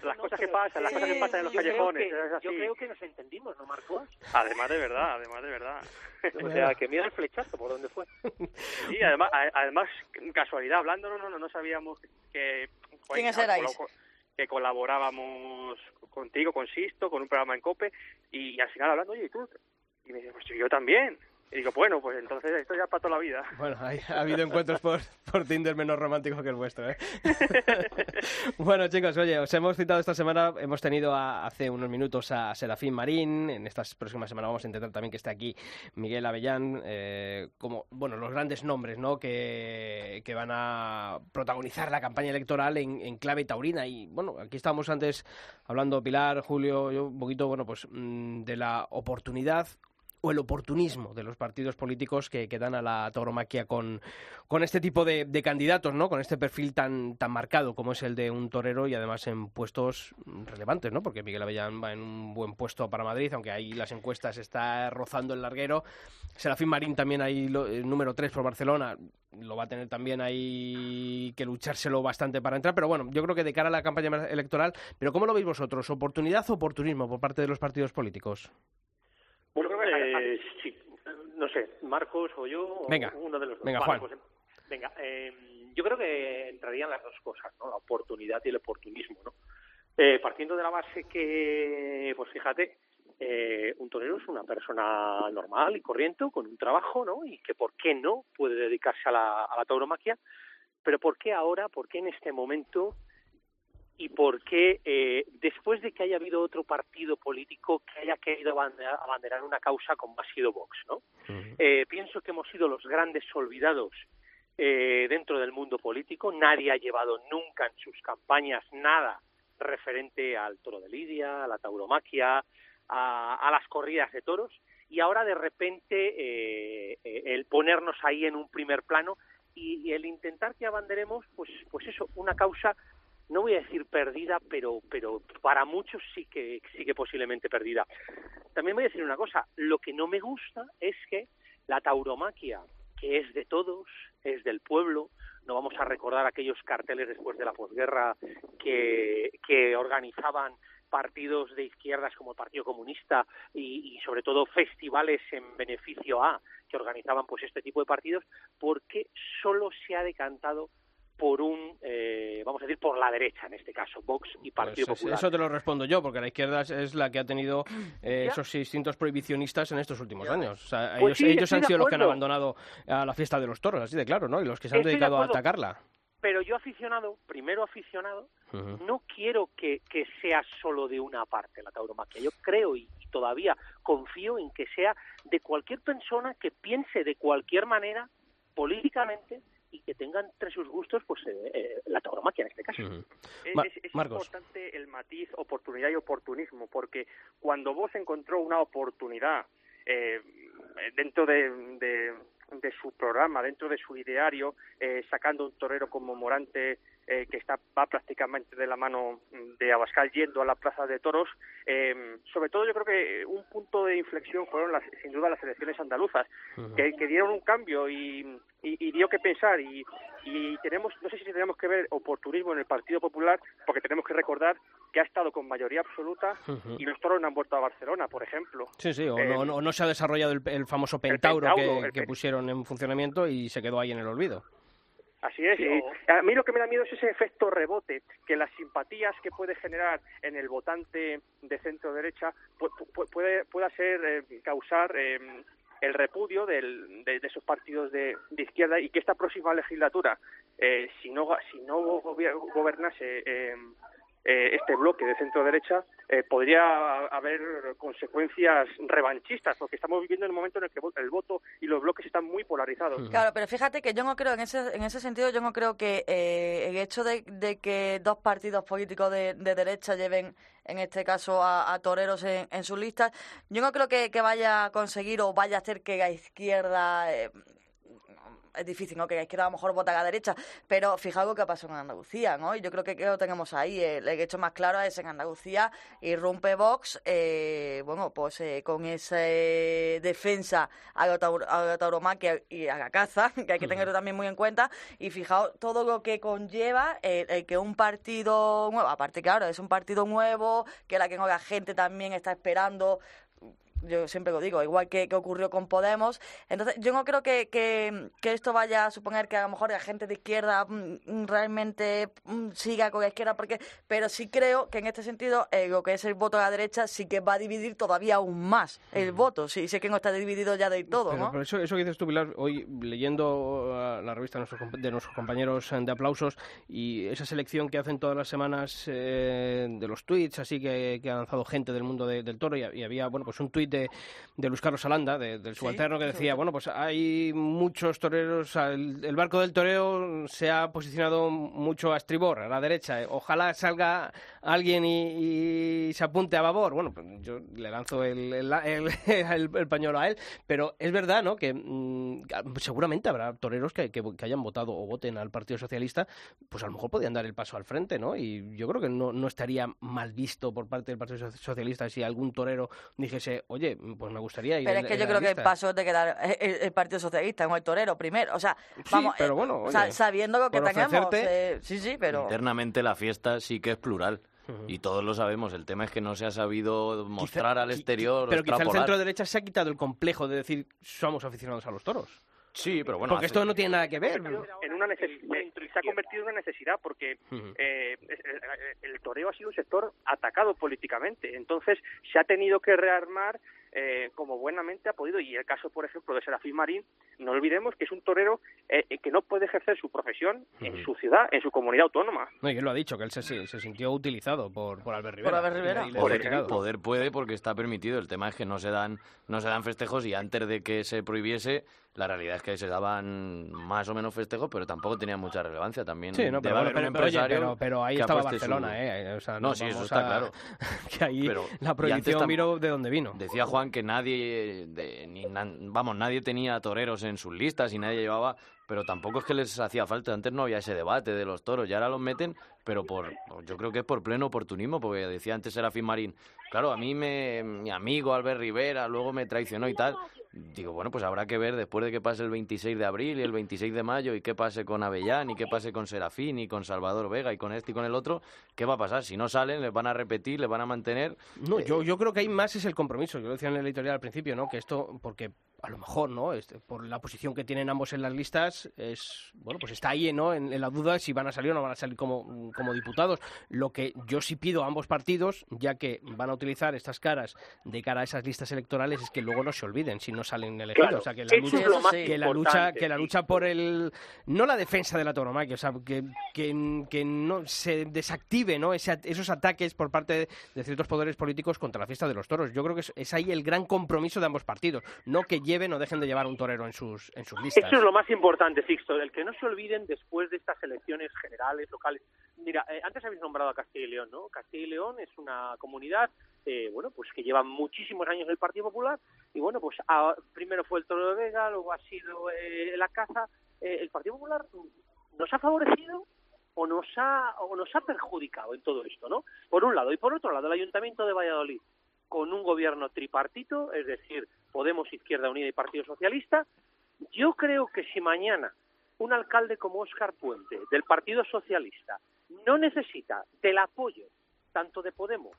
Las cosas que pasan, las cosas que pasan en los yo creo callejones. que- es así. Yo creo que nos entendimos, ¿no, Marcos? Además de verdad, además de verdad. O sea, que mira el flechazo, ¿por dónde fue? Sí, además, a- además casualidad, hablando, no, no, no, no sabíamos que... ¿Quiénes erais? Que colaborábamos contigo, con Sisto, con un programa en COPE, y al final hablando, oye, ¿y tú? Y me dice, pues yo también. Y digo, bueno, pues entonces esto ya para toda la vida. Bueno, hay- ha habido encuentros por, por Tinder menos románticos que el vuestro, ¿eh? bueno, chicos, oye, os hemos citado esta semana, hemos tenido a- hace unos minutos a Serafín Marín, en estas próximas semanas vamos a intentar también que esté aquí Miguel Avellán, eh, como, bueno, los grandes nombres, ¿no?, que, que van a protagonizar la campaña electoral en, en clave taurina. Y, bueno, aquí estábamos antes hablando, Pilar, Julio, yo, un poquito, bueno, pues mm, de la oportunidad o el oportunismo de los partidos políticos que, que dan a la tauromaquia con, con este tipo de, de candidatos, ¿no? Con este perfil tan, tan marcado como es el de un torero y además en puestos relevantes, ¿no? Porque Miguel Avellán va en un buen puesto para Madrid, aunque ahí las encuestas está rozando el larguero. Serafín Marín también ahí lo- el número 3 por Barcelona lo va a tener también ahí que luchárselo bastante para entrar, pero bueno, yo creo que de cara a la campaña electoral, pero ¿cómo lo veis vosotros? ¿Oportunidad o oportunismo por parte de los partidos políticos? Sí, no sé, Marcos o yo, o Venga, uno de los dos. venga, Vale, Juan. pues, venga, eh, yo creo que entrarían las dos cosas, ¿no? La oportunidad y el oportunismo, ¿no? Eh, partiendo de la base que, pues fíjate, eh, un torero es una persona normal y corriente, con un trabajo, ¿no? Y que por qué no puede dedicarse a la, a la tauromaquia, pero por qué ahora, por qué en este momento y por qué eh, después de que haya habido otro partido político que haya querido abanderar, abanderar una causa como ha sido Vox, ¿no? Eh, pienso que hemos sido los grandes olvidados eh, dentro del mundo político. Nadie ha llevado nunca en sus campañas nada referente al toro de Lidia, a la tauromaquia, a, a las corridas de toros. Y ahora de repente eh, eh, el ponernos ahí en un primer plano y, y el intentar que abanderemos, pues, pues eso, una causa no voy a decir perdida, pero, pero para muchos sí que, sí que posiblemente perdida. También voy a decir una cosa, lo que no me gusta es que la tauromaquia, que es de todos, es del pueblo, no vamos a recordar aquellos carteles después de la posguerra que, que organizaban partidos de izquierdas como el Partido Comunista y, y sobre todo festivales en beneficio a que organizaban pues este tipo de partidos, porque solo se ha decantado por un, eh, vamos a decir, por la derecha en este caso, Vox y Partido Pues, Popular. eso te lo respondo yo, porque la izquierda es- la que ha tenido eh, esos instintos prohibicionistas en estos últimos años. O sea, Pues ellos, sí, ellos han sido los que han abandonado a la fiesta de los toros, así de claro, ¿no? Y los que se han Estoy de dedicado a atacarla. Pero yo aficionado, primero aficionado, no quiero que, que sea solo de una parte la tauromaquia. Yo creo y, y todavía confío en que sea de cualquier persona que piense de cualquier manera políticamente y que tenga entre sus gustos pues eh, eh, la tauromaquia en este caso. Es, es- importante el matiz oportunidad y oportunismo, porque cuando vos encontró una oportunidad eh, dentro de, de- de su programa, dentro de su ideario, eh, sacando un torero como Morante, eh, que está va prácticamente de la mano de Abascal yendo a la plaza de toros, eh, sobre todo yo creo que un punto de inflexión fueron las, sin duda las elecciones andaluzas, que, que dieron un cambio y, y, y dio que pensar. Y, y tenemos no sé si tenemos que ver oportunismo en el Partido Popular porque tenemos que recordar que ha estado con mayoría absoluta y los toros no han vuelto a Barcelona por ejemplo. Sí, sí, o, Eh, no, no- no se ha desarrollado el, el famoso Pentauro, Pentauro, que, el que pe- pusieron en funcionamiento y se quedó ahí en el olvido. Así es, y a mí lo que me da miedo es ese efecto rebote, que las simpatías que puede generar en el votante de centro derecha pu- pu- puede, pueda ser eh, causar eh, el repudio del- de, de esos partidos de, de izquierda y que esta próxima legislatura, eh, si no si no gobernase eh, eh, este bloque de centro derecha, eh, podría haber consecuencias revanchistas, porque estamos viviendo en un momento en el que el voto y los bloques están muy polarizados. Claro, pero fíjate que yo no creo, en ese, en ese sentido, yo no creo que eh, el hecho de, de que dos partidos políticos de, de derecha lleven, en este caso, a, a toreros en, en sus listas, yo no creo que, que vaya a conseguir o vaya a hacer que la izquierda... es difícil, ¿no? Que la izquierda a lo mejor vota a la derecha, pero fijaos lo que pasó en Andalucía, ¿no? Y yo creo que, que lo tenemos ahí. El, el hecho más claro es en Andalucía irrumpe Vox, eh, bueno, pues eh, con esa eh, defensa a la, taur- a la tauromaquia y a la caza, que hay que tenerlo también muy en cuenta. Y fijaos todo lo que conlleva el, el que un partido nuevo, aparte, claro, es un partido nuevo, que la que no la gente también está esperando yo siempre lo digo, igual que, que ocurrió con Podemos. Entonces, yo no creo que, que, que esto vaya a suponer que a lo mejor la gente de izquierda mm, mm, realmente mm, siga con la izquierda, porque pero sí creo que en este sentido eh, lo que es el voto a la derecha sí que va a dividir todavía aún más el voto. Sí, sé que no está dividido ya del todo, Pero, ¿no? pero eso, eso que dices tú, Pilar, hoy leyendo uh, la revista de nuestros, de nuestros compañeros eh, de aplausos y esa selección que hacen todas las semanas eh, de los tweets, así que, que ha lanzado gente del mundo de- del toro y, y había, bueno, pues un tuit de, de Luis Carlos Alanda, de- del subalterno, que decía, bueno, pues hay muchos toreros, el, el barco del toreo se ha posicionado mucho a estribor, a la derecha, ojalá salga alguien y, y se apunte a babor. Bueno, pues yo le lanzo el, el, el- el- el pañuelo a él, pero es verdad, ¿no?, que mm, seguramente habrá toreros que, que- que hayan votado o voten al Partido Socialista, pues a lo mejor podían dar el paso al frente, ¿no? Y yo creo que no, no estaría mal visto por parte del Partido Soci- Socialista si algún torero dijese, oye, pues me gustaría ir Pero en- es que yo creo que el lista". paso es de quedar el, el Partido Socialista, no el torero primero. O sea, Sí, vamos, pero eh, bueno, oye, sabiendo lo que ofrecerte, eh, sí, sí, pero. Internamente la fiesta sí que es plural. Y todos lo sabemos. El tema es que no se ha sabido mostrar al exterior. Pero quizá el centro derecha se ha quitado el complejo de decir somos aficionados a los toros. Sí, pero bueno. Porque hace- esto no tiene nada que ver. en una neces- eh, se ha convertido en una necesidad porque eh, eh, el toreo ha sido un sector atacado políticamente entonces se ha tenido que rearmar eh, como buenamente ha podido y el caso por ejemplo de Serafín Marín no olvidemos que es un torero eh, eh, que no puede ejercer su profesión en su ciudad en su comunidad autónoma No, y él lo ha dicho, que él se, se sintió utilizado por, por Albert Rivera. Albert Rivera. Y le ha Poder, puede porque está permitido. El tema es que no se dan no se dan festejos y antes de que se prohibiese, la realidad es que se daban más o menos festejos, pero tampoco tenían mucha relevancia también. Sí, no, pero, pero, pero, oye, empresario pero, pero ahí estaba su- Barcelona, ¿eh? O sea, No, sí, eso está a- claro. que ahí Pero- la prohibición tam- miró de dónde vino. Decía Juan que nadie, de- ni vamos, nadie tenía toreros en sus listas y nadie llevaba, pero tampoco es que les hacía falta. Antes no había ese debate de los toros y ahora los meten, pero por, yo creo que es por pleno oportunismo, porque decía antes Serafín Marín, claro, a mí me, mi amigo Albert Rivera luego me traicionó y tal. Digo, bueno, pues habrá que ver después de que pase el 26 de abril y el 26 de mayo y qué pase con Avellán y qué pase con Serafín y con Salvador Vega y con este y con el otro, ¿qué va a pasar? Si no salen, les van a repetir, les van a mantener. No, yo, yo creo que hay más es el compromiso. Yo lo decía en el editorial al principio, ¿no? Que esto, porque a lo mejor, ¿no? Este, por la posición que tienen ambos en las listas, es bueno, pues está ahí, ¿no? En, en la duda si van a salir o no van a salir como, como diputados. Lo que yo sí pido a ambos partidos, ya que van a utilizar estas caras de cara a esas listas electorales, es que luego no se olviden si no salen elegidos. Claro, o sea, que la lucha, es que la lucha, que la lucha por el no la defensa de la tauromaquia, o sea, que, que, que no se desactive, ¿no? Ese, esos ataques por parte de, de ciertos poderes políticos contra la fiesta de los toros. Yo creo que es, es ahí el gran compromiso de ambos partidos, no que lleven o dejen de llevar un torero en sus en sus listas. Eso es lo más importante, Sixto, el que no se olviden después de estas elecciones generales, locales. Mira, eh, antes habéis nombrado a Castilla y León, ¿no? Castilla y León es una comunidad, eh, bueno, pues que lleva muchísimos años el Partido Popular y bueno, pues a- primero fue el Toro de Vega, luego ha sido eh, la caza. Eh, el Partido Popular nos ha favorecido o nos ha o nos ha perjudicado en todo esto, ¿no? Por un lado y por otro lado el Ayuntamiento de Valladolid con un gobierno tripartito, es decir, Podemos, Izquierda Unida y Partido Socialista, yo creo que si mañana un alcalde como Óscar Puente, del Partido Socialista, no necesita del apoyo tanto de Podemos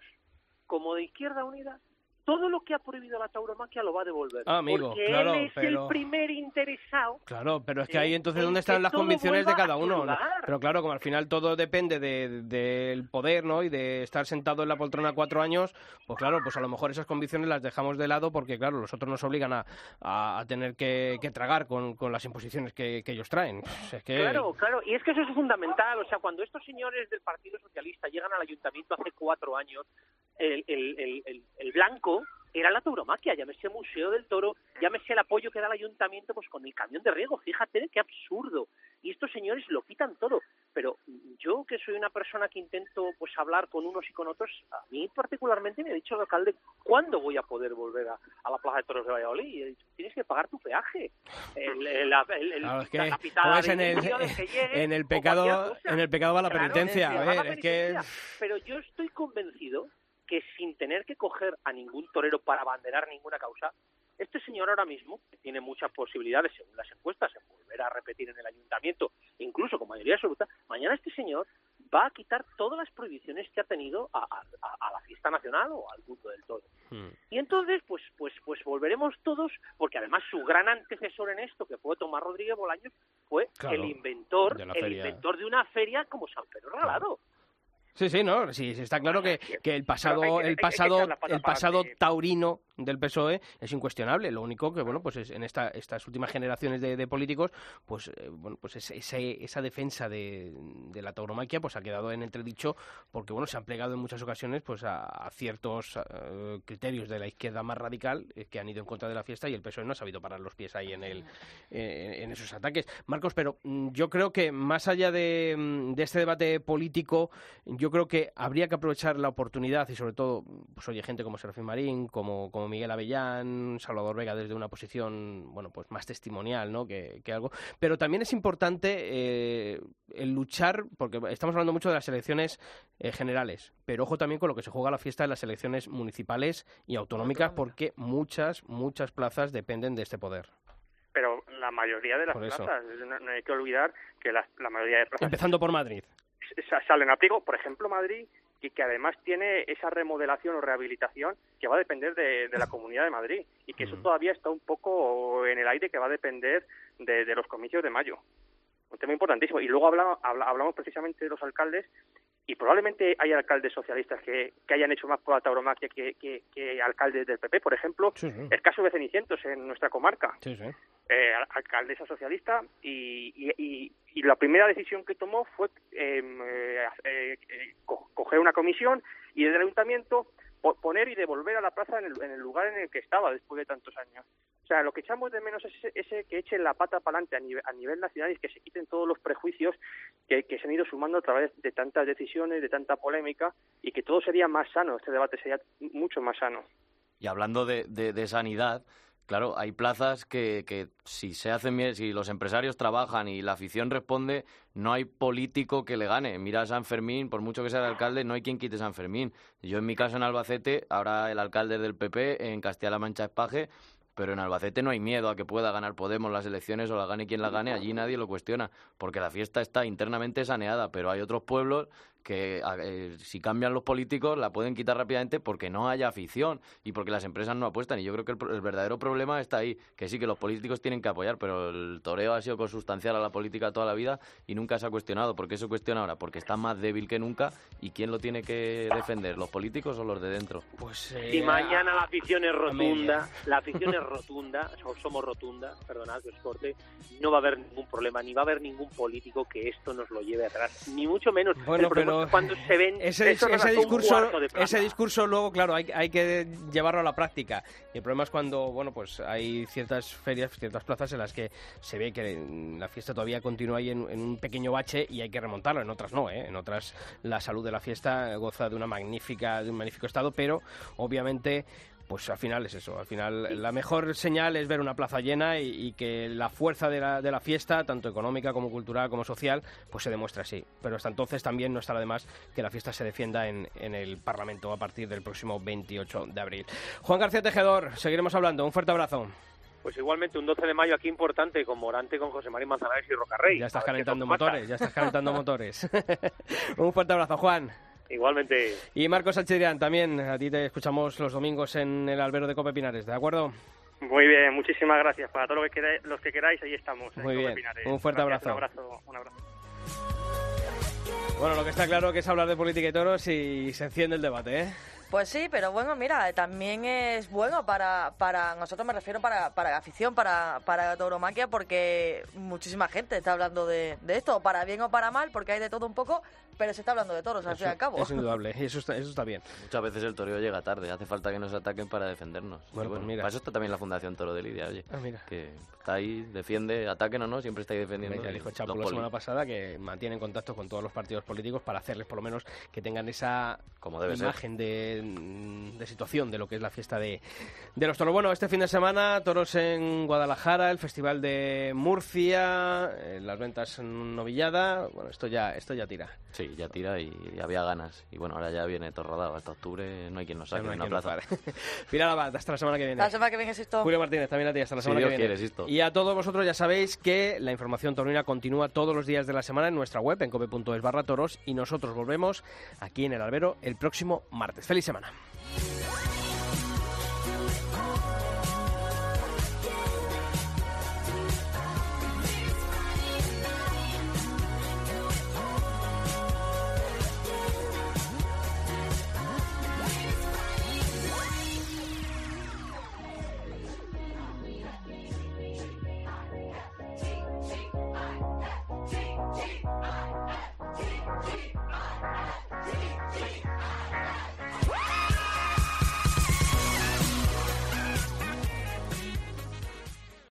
como de Izquierda Unida, todo lo que ha prohibido la tauromaquia lo va a devolver. Ah, amigo, porque claro, él es pero- el primer interesado Claro, pero es que ahí entonces dónde están las convicciones de cada uno. ¿no? Pero claro, como al final todo depende de- del poder, ¿no? Y de estar sentado en la poltrona cuatro años, pues claro, pues a lo mejor esas convicciones las dejamos de lado porque claro, los otros nos obligan a, a- a tener que, que tragar con, con las imposiciones que, que ellos traen. Pues es que Claro, claro, y es que eso es fundamental. O sea, cuando estos señores del Partido Socialista llegan al ayuntamiento hace cuatro años, el, el, el, el- el blanco era la tauromaquia, llámese Museo del Toro, llámese el apoyo que da el ayuntamiento pues con el camión de riego. Fíjate qué absurdo. Y estos señores lo quitan todo. Pero yo, que soy una persona que intento pues hablar con unos y con otros, a mí particularmente me ha dicho el alcalde, ¿cuándo voy a poder volver a, a la Plaza de Toros de Valladolid? Y he dicho, tienes que pagar tu peaje. El, el- la- el- el- Claro, es que la capital en el, 20 millones que llegue, en el pecado en el pecado va la Claro, penitencia. A la ver, es que penitencia. Pero yo estoy convencido que sin tener que coger a ningún torero para abanderar ninguna causa, este señor ahora mismo, que tiene muchas posibilidades, según las encuestas, en volver a repetir en el ayuntamiento, incluso con mayoría absoluta, mañana este señor va a quitar todas las prohibiciones que ha tenido a, a- la fiesta nacional o al mundo del toro. Hmm. Y entonces, pues, pues, pues volveremos todos, porque además su gran antecesor en esto, que fue Tomás Rodríguez Bolaños, fue Claro, el inventor, el inventor de una feria como San Pedro Regalado. Sí, sí, no, sí, sí, está claro que, que el pasado, el pasado, el pasado taurino del PSOE es incuestionable. Lo único que, bueno, pues es, en esta, estas últimas generaciones de, de políticos, pues, eh, bueno, pues es- esa defensa de, de la tauromaquia, pues ha quedado en entredicho porque, bueno, se han plegado en muchas ocasiones, pues a, ciertos eh, criterios de la izquierda más radical eh, que han ido en contra de la fiesta y el PSOE no ha sabido parar los pies ahí en el, en esos ataques. Marcos, pero mm, yo creo que más allá de, mm, de este debate político, yo creo que habría que aprovechar la oportunidad y sobre todo, pues oye, gente como Serafín Marín, como Miguel Avellán, Salvador Vega desde una posición, bueno, pues más testimonial, ¿no? Que, que algo. Pero también es importante eh, el luchar, porque estamos hablando mucho de las elecciones eh, generales, pero ojo también con lo que se juega la fiesta en las elecciones municipales y autonómicas, porque muchas, muchas plazas dependen de este poder. Pero la mayoría de las plazas, no, no hay que olvidar que la, la mayoría de plazas Empezando por Madrid. sa- salen a pliego, por ejemplo Madrid, y que además tiene esa remodelación o rehabilitación que va a depender de, de la Comunidad de Madrid y que eso todavía está un poco en el aire que va a depender de, de los comicios de mayo. Un tema importantísimo. Y luego habla- habla- hablamos precisamente de los alcaldes y probablemente hay alcaldes socialistas que, que hayan hecho más por la tauromaquia que, que, que alcaldes del PP. Por ejemplo, Sí, sí. el caso de Cenicientos en nuestra comarca Sí, sí. eh, al- alcaldesa socialista y, y, y- y la primera decisión que tomó fue em, eh, eh, co- coger una comisión y el ayuntamiento poner y devolver a la plaza en el, en el lugar en el que estaba después de tantos años. O sea, lo que echamos de menos es ese, ese que echen la pata para adelante a nivel, a nivel nacional y que se quiten todos los prejuicios que, se han ido sumando a través de tantas decisiones, de tanta polémica y que todo sería más sano, este debate sería mucho más sano. Y hablando de- de sanidad, claro, hay plazas que, que si se hacen bien, si los empresarios trabajan y la afición responde, no hay político que le gane. Mira a San Fermín, por mucho que sea el alcalde, no hay quien quite San Fermín. Yo en mi caso en Albacete, ahora el alcalde del PP, en Castilla-La Mancha Espaje, pero en Albacete no hay miedo a que pueda ganar Podemos las elecciones o la gane quien la gane, allí nadie lo cuestiona, porque la fiesta está internamente saneada, pero hay otros pueblos que eh, si cambian los políticos la pueden quitar rápidamente porque no haya afición y porque las empresas no apuestan. Y yo creo que el, verdadero problema está ahí, que sí que los políticos tienen que apoyar, pero el toreo ha sido consustancial a la política toda la vida y nunca se ha cuestionado. ¿Por qué se cuestiona ahora? Porque está más débil que nunca y ¿quién lo tiene que defender? ¿Los políticos o los de dentro? Pues Si mañana la afición es rotunda, la afición es rotunda, o somos rotunda, perdonad que os corte, no va a haber ningún problema, ni va a haber ningún político que esto nos lo lleve atrás, ni mucho menos. Bueno, El problema pero cuando se ven ese, ese discurso, ese discurso luego, claro, hay, hay que llevarlo a la práctica. Y el problema es cuando, bueno, pues hay ciertas ferias, ciertas plazas en las que se ve que la fiesta todavía continúa ahí en, en un pequeño bache y hay que remontarlo. En otras no, ¿eh? En otras la salud de la fiesta goza de una magnífica, de un magnífico estado, pero obviamente pues al final es eso, al final la mejor señal es ver una plaza llena y, y que la fuerza de la, de la fiesta, tanto económica como cultural como social, pues se demuestra así. Pero hasta entonces también no estará de más que la fiesta se defienda en, en el Parlamento a partir del próximo 28 de abril. Juan García Tejedor, seguiremos hablando. Un fuerte abrazo. Pues igualmente un 12 de mayo aquí importante con Morante, con José María Manzanares y Rocarrey. Ya estás calentando motores, ya estás calentando motores. Un fuerte abrazo, Juan. Igualmente. Y Marcos Alchidrián, también a ti te escuchamos los domingos en el albero de Cope Pinares, ¿de acuerdo? Muy bien, muchísimas gracias. Para todo lo que queráis, los que queráis, ahí estamos. en Muy Cope bien, Pinares. un fuerte Gracias, abrazo. Un abrazo, un abrazo. Bueno, lo que está claro que es hablar de política y toros y se enciende el debate, ¿eh? Pues sí, pero bueno, mira, también es bueno para, para nosotros, me refiero para, para la afición, para, para la tauromaquia, porque muchísima gente está hablando de, de esto, para bien o para mal, porque hay de todo un poco, pero se está hablando de toros, al fin y al cabo. Es indudable, y eso está, eso está bien. Muchas veces el toreo llega tarde, hace falta que nos ataquen para defendernos. Bueno, pues mira. Para eso está también la Fundación Toro de Lidia, oye. Ah, mira. Que está ahí, defiende, ataquen o no, siempre está ahí defendiendo. Ya dijo Chapo los la poli- semana pasada que mantienen contacto con todos los partidos políticos para hacerles por lo menos que tengan esa Como debe ser. imagen de, mm, de situación de lo que es la fiesta de, de los toros. Bueno, este fin de semana toros en Guadalajara, el Festival de Murcia, eh, las ventas en Novillada. Bueno, esto ya, esto ya tira. Sí, ya tira y, y había ganas. Y bueno, ahora ya viene todo rodado. Hasta octubre no hay quien nos saque No hay de una quien plaza. Abad, hasta la semana que viene. La semana que viene es esto. Julio Martínez, también a ti, hasta la Si semana Dios que viene. quiere, Sisto. Y a todos vosotros ya sabéis que la información taurina continúa todos los días de la semana en nuestra web, en cope.es barra toros, y nosotros volvemos aquí en el albero el próximo martes. ¡Feliz semana!